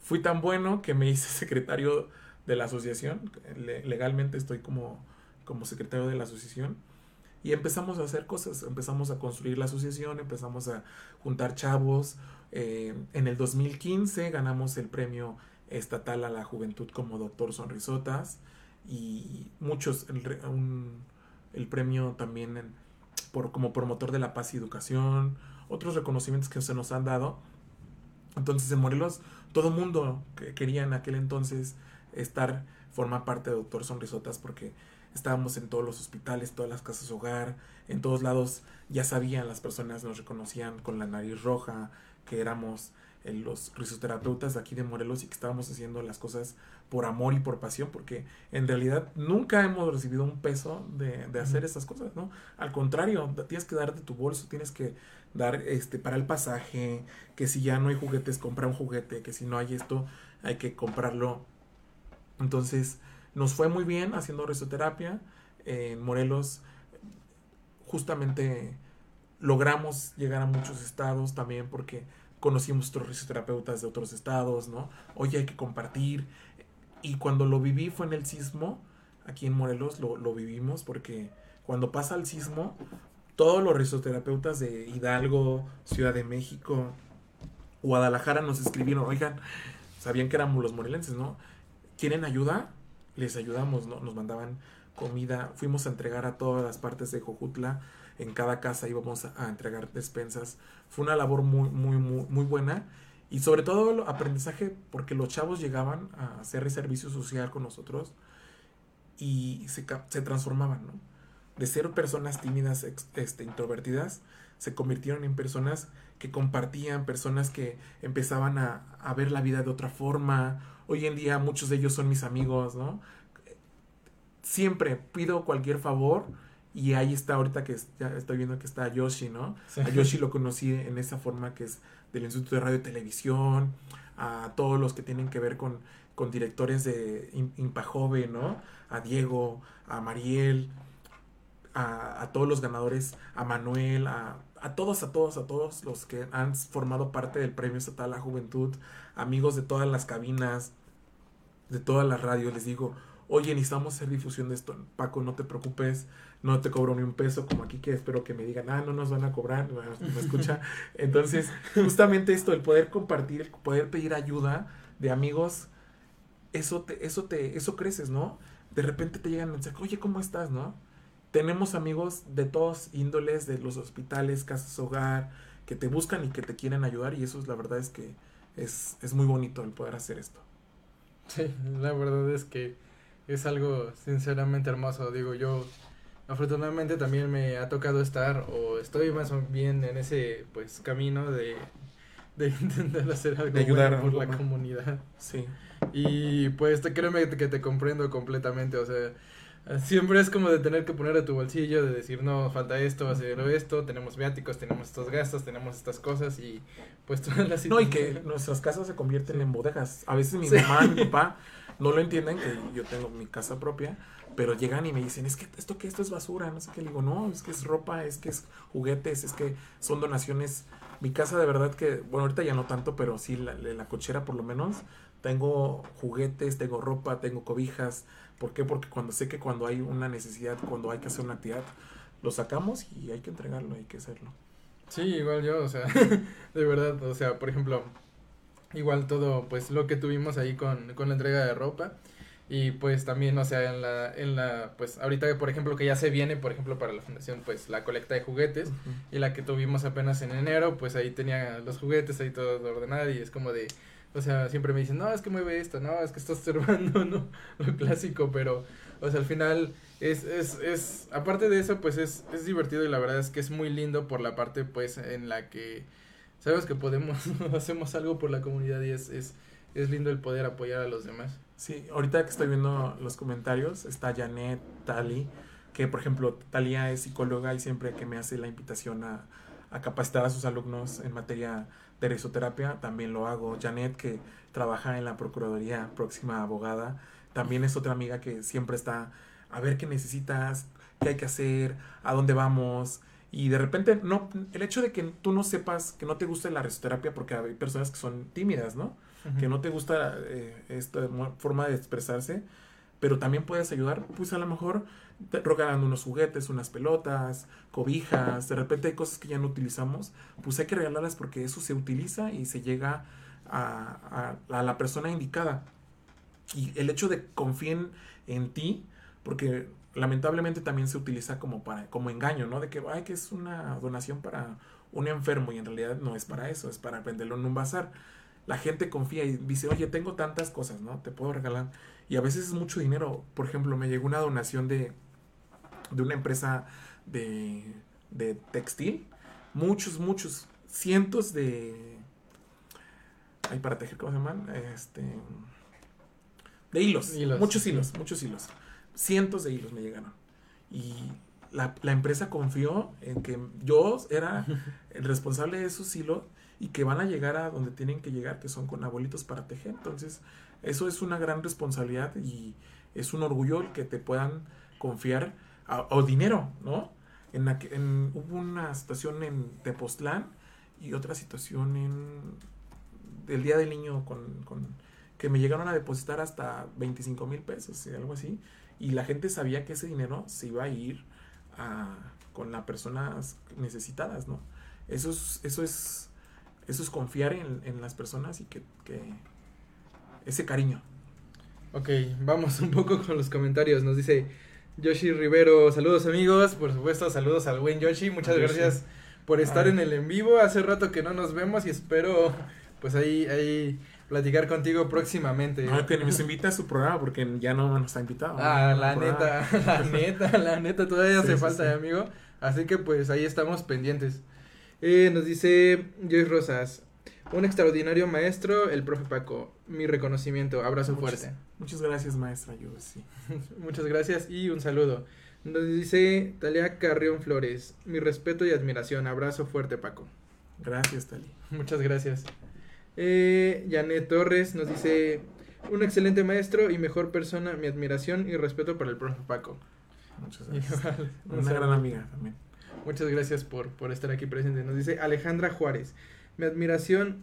Fui tan bueno que me hice [LAUGHS] secretario de la asociación. Le- legalmente estoy como, como secretario de la asociación. Y empezamos a hacer cosas, empezamos a construir la asociación, empezamos a juntar chavos. Eh, en el 2015 ganamos el premio estatal a la juventud como Doctor Sonrisotas y muchos, el, el premio también por, como promotor de la paz y educación, otros reconocimientos que se nos han dado. Entonces en Morelos todo mundo que quería en aquel entonces estar, formar parte de Doctor Sonrisotas porque estábamos en todos los hospitales, todas las casas hogar, en todos lados ya sabían, las personas nos reconocían con la nariz roja, que éramos eh, los risoterapeutas de aquí de Morelos y que estábamos haciendo las cosas por amor y por pasión, porque en realidad nunca hemos recibido un peso de, de hacer estas cosas, ¿no? Al contrario, tienes que dar de tu bolso, tienes que dar este para el pasaje, que si ya no hay juguetes, compra un juguete, que si no hay esto, hay que comprarlo. Entonces, nos fue muy bien haciendo risoterapia. En Morelos, justamente logramos llegar a muchos estados también porque conocimos otros risoterapeutas de otros estados, ¿no? Oye, hay que compartir. Y cuando lo viví fue en el sismo, aquí en Morelos lo, lo vivimos porque cuando pasa el sismo, todos los risoterapeutas de Hidalgo, Ciudad de México, Guadalajara nos escribieron, oigan, sabían que éramos los morelenses, ¿no? ¿Quieren ayuda? Les ayudamos, ¿no? Nos mandaban comida, fuimos a entregar a todas las partes de Jojutla, en cada casa íbamos a, entregar despensas. Fue una labor muy, muy, muy, buena y sobre todo el aprendizaje porque los chavos llegaban a hacer servicio social con nosotros y se, transformaban, ¿no? De ser personas tímidas, este, introvertidas, se convirtieron en personas que compartían, personas que empezaban a ver la vida de otra forma. Hoy en día muchos de ellos son mis amigos, ¿no? Siempre pido cualquier favor y ahí está ahorita que ya estoy viendo que está Yoshi, ¿no? A Yoshi lo conocí en esa forma que es del Instituto de Radio y Televisión, a todos los que tienen que ver con, con directores de Impajove, ¿no? A Diego, a Mariel, a, a todos los ganadores, a Manuel, a, a todos, a todos, a todos los que han formado parte del Premio Estatal a la Juventud, amigos de todas las cabinas, de todas las radios, les digo, oye, necesitamos hacer difusión de esto. Paco, no te preocupes, no te cobro ni un peso, como aquí que espero que me digan, ah, no nos van a cobrar, bueno, me escucha. [LAUGHS] Entonces, justamente esto, el poder compartir, el poder pedir ayuda de amigos, eso te, eso te, eso creces, ¿no? De repente te llegan mensajes, oye, ¿cómo estás, no? Tenemos amigos de todos índoles, de los hospitales, casas hogar, que te buscan y que te quieren ayudar, y eso es la verdad es que es, es muy bonito el poder hacer esto. Sí, la verdad es que es algo sinceramente hermoso. Digo, yo afortunadamente también me ha tocado estar o estoy más o bien en ese pues camino de, de [LAUGHS] intentar hacer algo De ayudar bueno a por la comunidad. Sí. Y pues te créeme que te comprendo completamente, o sea, Siempre es como de tener que poner a tu bolsillo, de decir, no, falta esto, hacer esto, tenemos viáticos, tenemos estos gastos, tenemos estas cosas y pues [LAUGHS] todas las No, y que nuestras casas se convierten Sí. en bodegas. A veces mi Sí. mamá y mi papá [LAUGHS] no lo entienden, que yo tengo mi casa propia, pero llegan y me dicen, es que esto que esto es basura, no sé qué. Le digo, no, es que es ropa, es que es juguetes, es que son donaciones. Mi casa de verdad que, bueno, ahorita ya no tanto, pero sí, la, la cochera por lo menos, tengo juguetes, tengo ropa, tengo cobijas. ¿Por qué? Porque cuando sé que cuando hay una necesidad, cuando hay que hacer una actividad, lo sacamos y hay que entregarlo, hay que hacerlo. Sí, igual yo, o sea, [LAUGHS] de verdad, o sea, por ejemplo, igual todo, pues lo que tuvimos ahí con, con la entrega de ropa y pues también, o sea, en la, en la, pues ahorita, por ejemplo, que ya se viene, por ejemplo, para la fundación, pues la colecta de juguetes y la que tuvimos apenas en enero, pues ahí tenía los juguetes ahí todo ordenado y es como de, o sea, siempre me dicen, no, es que mueve esto, no, es que estás observando, [LAUGHS] ¿no? Lo clásico, pero, o sea, al final es, es, es, aparte de eso, pues es, es divertido y la verdad es que es muy lindo por la parte, pues, en la que sabemos que podemos, [LAUGHS] hacemos algo por la comunidad y es, es, es lindo el poder apoyar a los demás. Sí, ahorita que estoy viendo los comentarios, está Janet, Tali, que por ejemplo, Talia es psicóloga y siempre que me hace la invitación a, a capacitar a sus alumnos en materia de risoterapia, también lo hago. Janet, que trabaja en la Procuraduría, próxima abogada, también es otra amiga que siempre está a ver qué necesitas, qué hay que hacer, a dónde vamos. Y de repente, no, el hecho de que tú no sepas que no te gusta la risoterapia, porque hay personas que son tímidas, ¿no? que no te gusta eh, esta forma de expresarse, pero también puedes ayudar, pues a lo mejor regalando unos juguetes, unas pelotas, cobijas, de repente hay cosas que ya no utilizamos, pues hay que regalarlas porque eso se utiliza y se llega a, a- la persona indicada. Y el hecho de confíen en ti, porque lamentablemente también se utiliza como para como engaño, ¿no? De que, ay, que es una donación para un enfermo y en realidad no es para eso, es para venderlo en un bazar la gente confía y dice, oye, tengo tantas cosas, ¿no? Te puedo regalar. Y a veces es mucho dinero. Por ejemplo, me llegó una donación de, de una empresa de, de textil. Muchos, muchos, cientos de... Ay, para tejer, ¿cómo se llaman? Este... De hilos. Hilos, Muchos hilos, muchos hilos. Cientos de hilos me llegaron. Y la, la empresa confió en que yo era [LAUGHS] el responsable de esos hilos y que van a llegar a donde tienen que llegar, que son con abuelitos para tejer. Entonces, eso es una gran responsabilidad y es un orgullo el que te puedan confiar o dinero, ¿no? En, la que- en- hubo una situación en Tepoztlán y otra situación en el Día del Niño con, con- que me llegaron a depositar hasta 25 mil pesos y algo así. Y la gente sabía que ese dinero se iba a ir a, con las personas necesitadas, ¿no? Eso es, eso es, eso es confiar en, en las personas y que, que ese cariño. Ok, vamos un poco con los comentarios. Nos dice Yoshi Rivero, saludos amigos, por supuesto, saludos al buen Yoshi, muchas Yoshi. gracias por estar Ay. en el en vivo. Hace rato que no nos vemos y espero pues ahí, ahí platicar contigo próximamente. No, que nos invita a su programa porque ya no nos ha invitado. Ah, ¿no? la neta, [LAUGHS] la neta, la neta, todavía Sí, hace sí, falta, sí. amigo. Así que pues ahí estamos pendientes. Eh, nos dice Joyce Rosas, un extraordinario maestro, el profe Paco. Mi reconocimiento, abrazo Muchas- fuerte. Muchas gracias, maestra. Yo sí. [LAUGHS] Muchas gracias y un saludo. Nos dice Talia Carrión Flores, mi respeto y admiración, abrazo fuerte Paco. Gracias, Tali. Muchas gracias. Eh, Janet Torres nos dice, un excelente maestro y mejor persona, mi admiración y respeto para el profe Paco. Muchas [LAUGHS] gracias. Una gran amiga también. Muchas gracias por, por estar aquí presente. Nos dice Alejandra Juárez, mi admiración,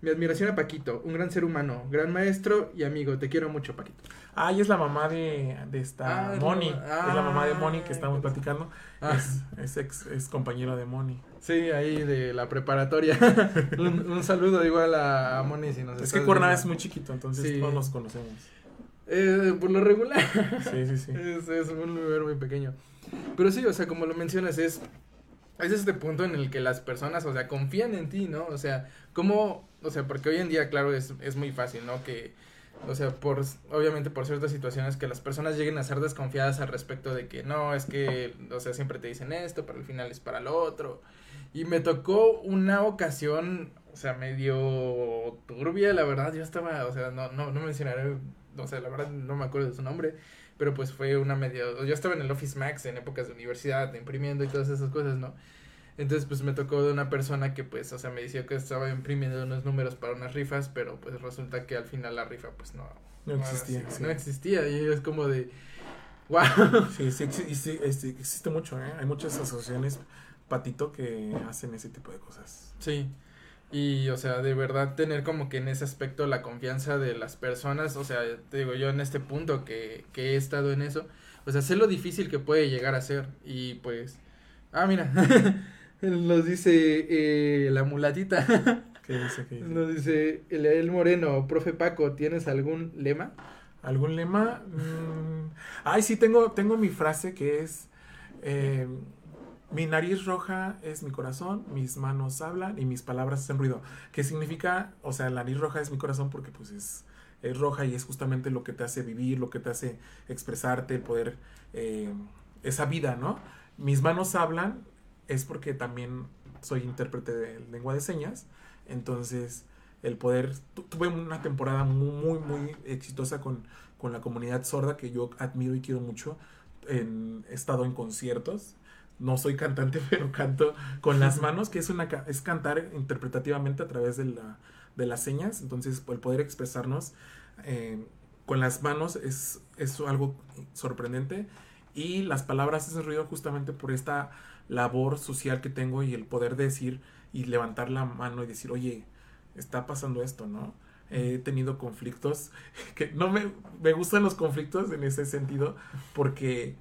mi admiración a Paquito, un gran ser humano, gran maestro y amigo, te quiero mucho Paquito. Ah, y es la mamá de, de esta Ah, Moni. es la mamá de Moni que Ah, estamos platicando. Ah. Es, es ex es compañero de Moni. Sí, ahí de la preparatoria. [LAUGHS] un, un saludo igual a, a Moni si nos Es estás que Cuernavaca es muy chiquito, entonces Sí. todos nos conocemos. Eh, por lo regular. Sí, sí, sí. [LAUGHS] es, es un lugar muy pequeño. Pero sí, o sea, como lo mencionas, es, es este punto en el que las personas, o sea, confían en ti, ¿no? O sea, ¿cómo? O sea, porque hoy en día, claro, es, es muy fácil, ¿no? Que, o sea, por, obviamente por ciertas situaciones que las personas lleguen a ser desconfiadas al respecto de que no, es que, o sea, siempre te dicen esto, pero al final es para lo otro. Y me tocó una ocasión, o sea, medio turbia, la verdad, yo estaba, o sea, no, no, no mencionaré, o sea, la verdad no me acuerdo de su nombre, pero pues fue una medio, yo estaba en el Office Max en épocas de universidad, imprimiendo y todas esas cosas, ¿no? Entonces pues me tocó de una persona que pues, o sea, me decía que estaba imprimiendo unos números para unas rifas, pero pues resulta que al final la rifa pues no, No existía, así, sí. no existía y es como de, wow. Sí, sí, y sí, este, existe mucho, ¿eh? Hay muchas asociaciones patito que hacen ese tipo de cosas. Sí. Y, o sea, de verdad tener como que en ese aspecto la confianza de las personas, o sea, te digo yo en este punto que, que he estado en eso, o sea, sé lo difícil que puede llegar a ser. Y pues, ah, mira, [LAUGHS] nos dice eh, la mulatita, [LAUGHS] ¿Qué dice? ¿Qué dice? nos dice el Moreno, profe Paco, ¿tienes algún lema? ¿Algún lema? Mm, Ay, sí, tengo, tengo mi frase que es, eh, mi nariz roja es mi corazón, mis manos hablan y mis palabras hacen ruido. Que significa, o sea, la nariz roja es mi corazón porque pues es, es roja y es justamente lo que te hace vivir, lo que te hace expresarte, poder, eh, esa vida, ¿no? Mis manos hablan es porque también soy intérprete de lengua de señas, entonces el poder, tu- tuve una temporada muy, muy, muy exitosa con, con la comunidad sorda que yo admiro y quiero mucho. En, he estado en conciertos, no soy cantante, [LAUGHS] pero canto con las manos, que es, una, es cantar interpretativamente a través de, la, de las señas, entonces el poder expresarnos eh, con las manos es, es algo sorprendente. Y las palabras hacen ruido justamente por esta labor social que tengo y el poder decir y levantar la mano y decir, oye, está pasando esto, ¿no? He tenido conflictos [LAUGHS] que no me, me gustan los conflictos en ese sentido porque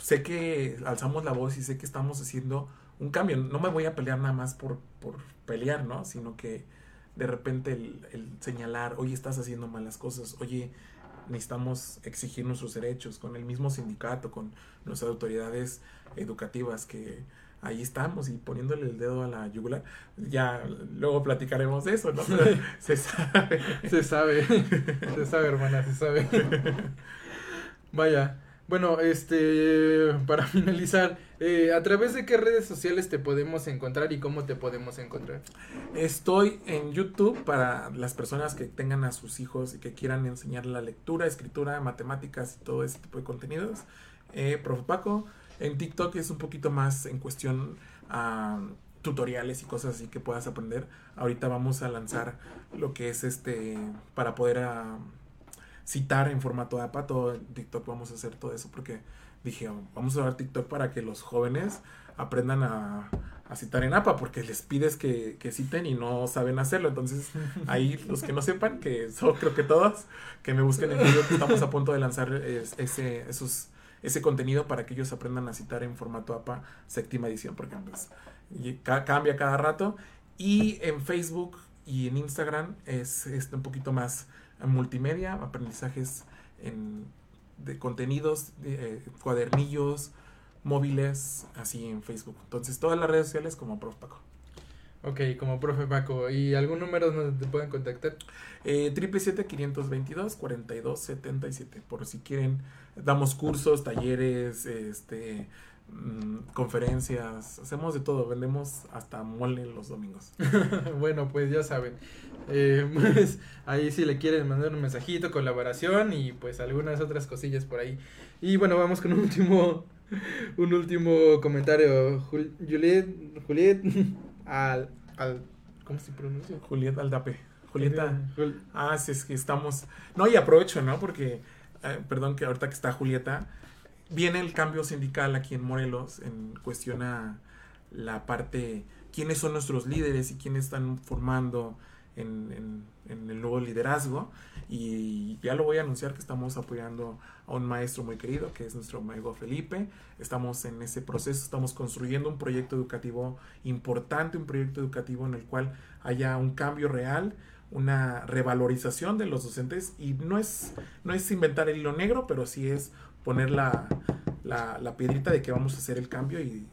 sé que alzamos la voz y sé que estamos haciendo un cambio. No me voy a pelear nada más por, por pelear, ¿no? Sino que de repente el, el señalar, oye, estás haciendo malas cosas, oye, necesitamos exigir nuestros derechos con el mismo sindicato, con nuestras autoridades educativas que ahí estamos y poniéndole el dedo a la yugular. Ya luego platicaremos de eso, ¿no? Pero [LAUGHS] se sabe. Se sabe, se sabe, hermana, se sabe. [LAUGHS] Vaya, bueno, este, [LAUGHS] para finalizar, eh, ¿a través de qué redes sociales te podemos encontrar y cómo te podemos encontrar? Estoy en YouTube para las personas que tengan a sus hijos y que quieran enseñar la lectura, escritura, matemáticas y todo ese tipo de contenidos. Eh, Profe Paco. En TikTok es un poquito más en cuestión ah, tutoriales y cosas así que puedas aprender. Ahorita vamos a lanzar lo que es este para poder ah, citar en formato APA. Todo en TikTok vamos a hacer todo eso porque dije, "Oh, vamos a usar TikTok para que los jóvenes aprendan a, a citar en APA porque les pides que, que citen y no saben hacerlo. Entonces, ahí [LAUGHS] los que no sepan, que son creo que todos, que me busquen en video, que estamos a punto de lanzar es- ese, esos, ese contenido para que ellos aprendan a citar en formato APA séptima edición, porque pues, y ca- cambia cada rato. Y en Facebook y en Instagram es, este, un poquito más multimedia, aprendizajes en, de contenidos, eh, cuadernillos, móviles, así en Facebook. Entonces, todas las redes sociales como Prof. Paco. Ok, como profe Paco, ¿y algún número donde te pueden contactar? Eh, 777-522-4277. Por si quieren, damos cursos, talleres, este, conferencias, hacemos de todo. Vendemos hasta mole los domingos. [LAUGHS] bueno, pues ya saben. Eh, [LAUGHS] pues ahí si le quieren mandar un mensajito, colaboración y pues algunas otras cosillas por ahí. Y bueno, vamos con un último, [LAUGHS] un último comentario. Jul- Juliet, Juliet, al, al, ¿cómo se pronuncia? Julieta Aldape. Julieta. Jul- Ah, sí, es que estamos. No, y aprovecho, ¿no? Porque, eh, perdón que ahorita que está Julieta, viene el cambio sindical aquí en Morelos en cuestión a la parte, quiénes son nuestros líderes y quiénes están formando en, en- en el nuevo liderazgo. Y ya lo voy a anunciar que estamos apoyando a un maestro muy querido, que es nuestro amigo Felipe. Estamos en ese proceso, estamos construyendo un proyecto educativo importante, un proyecto educativo en el cual haya un cambio real, una revalorización de los docentes y no es, no es inventar el hilo negro, pero sí es poner la, la, la piedrita de que vamos a hacer el cambio y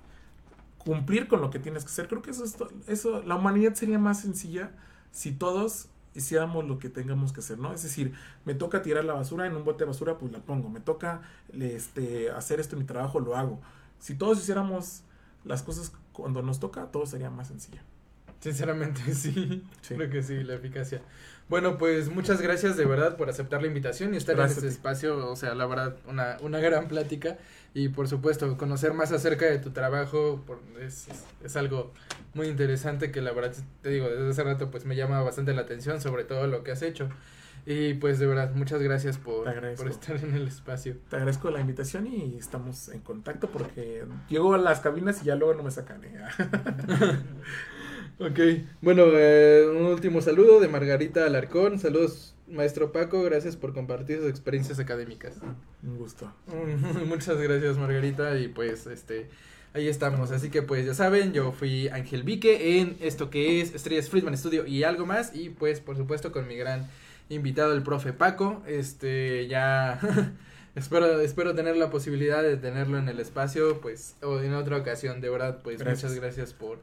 cumplir con lo que tienes que hacer. Creo que eso es eso, la humanidad sería más sencilla si todos hiciéramos lo que tengamos que hacer, ¿no? Es decir, me toca tirar la basura en un bote de basura, pues la pongo. Me toca este, hacer esto en mi trabajo, lo hago. Si todos hiciéramos las cosas cuando nos toca, todo sería más sencillo. Sinceramente [LAUGHS] sí. Sí. Creo que sí, la eficacia. Bueno, pues muchas gracias de verdad por aceptar la invitación y estar Gracias en este espacio. O sea, la verdad, una, una gran plática. Y por supuesto, conocer más acerca de tu trabajo por- es, es, es algo muy interesante que la verdad, te digo, desde hace rato pues me llama bastante la atención sobre todo lo que has hecho. Y pues de verdad, muchas gracias por, por estar en el espacio. Te agradezco la invitación y estamos en contacto porque llego a las cabinas y ya luego no me sacan. ¿eh? [LAUGHS] Ok, bueno, eh, un último saludo de Margarita Alarcón. Saludos, maestro Paco, gracias por compartir sus experiencias académicas. Un gusto. [LAUGHS] Muchas gracias, Margarita, y pues este ahí estamos. Así que pues ya saben, yo fui Ángel Vique en esto que es Estrellas Friedman Studio y algo más y pues por supuesto con mi gran invitado el profe Paco. Este ya [LAUGHS] espero espero tener la posibilidad de tenerlo en el espacio pues o en otra ocasión, de verdad, pues Gracias. muchas gracias por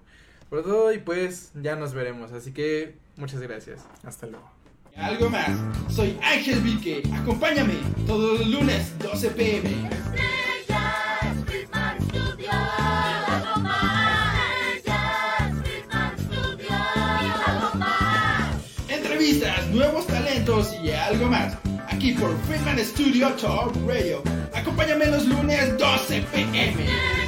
por todo y pues ya nos veremos. Así que muchas gracias. Hasta luego. Algo más. Soy Ángel Vique. Acompáñame todos los lunes 12 pm. Estrellas Friedman Studio. Y algo más. Estrellas Friedman Studio. Y algo más. Entrevistas, nuevos talentos y algo más. Aquí por Friedman Studio Talk Radio. Acompáñame los lunes 12 pm.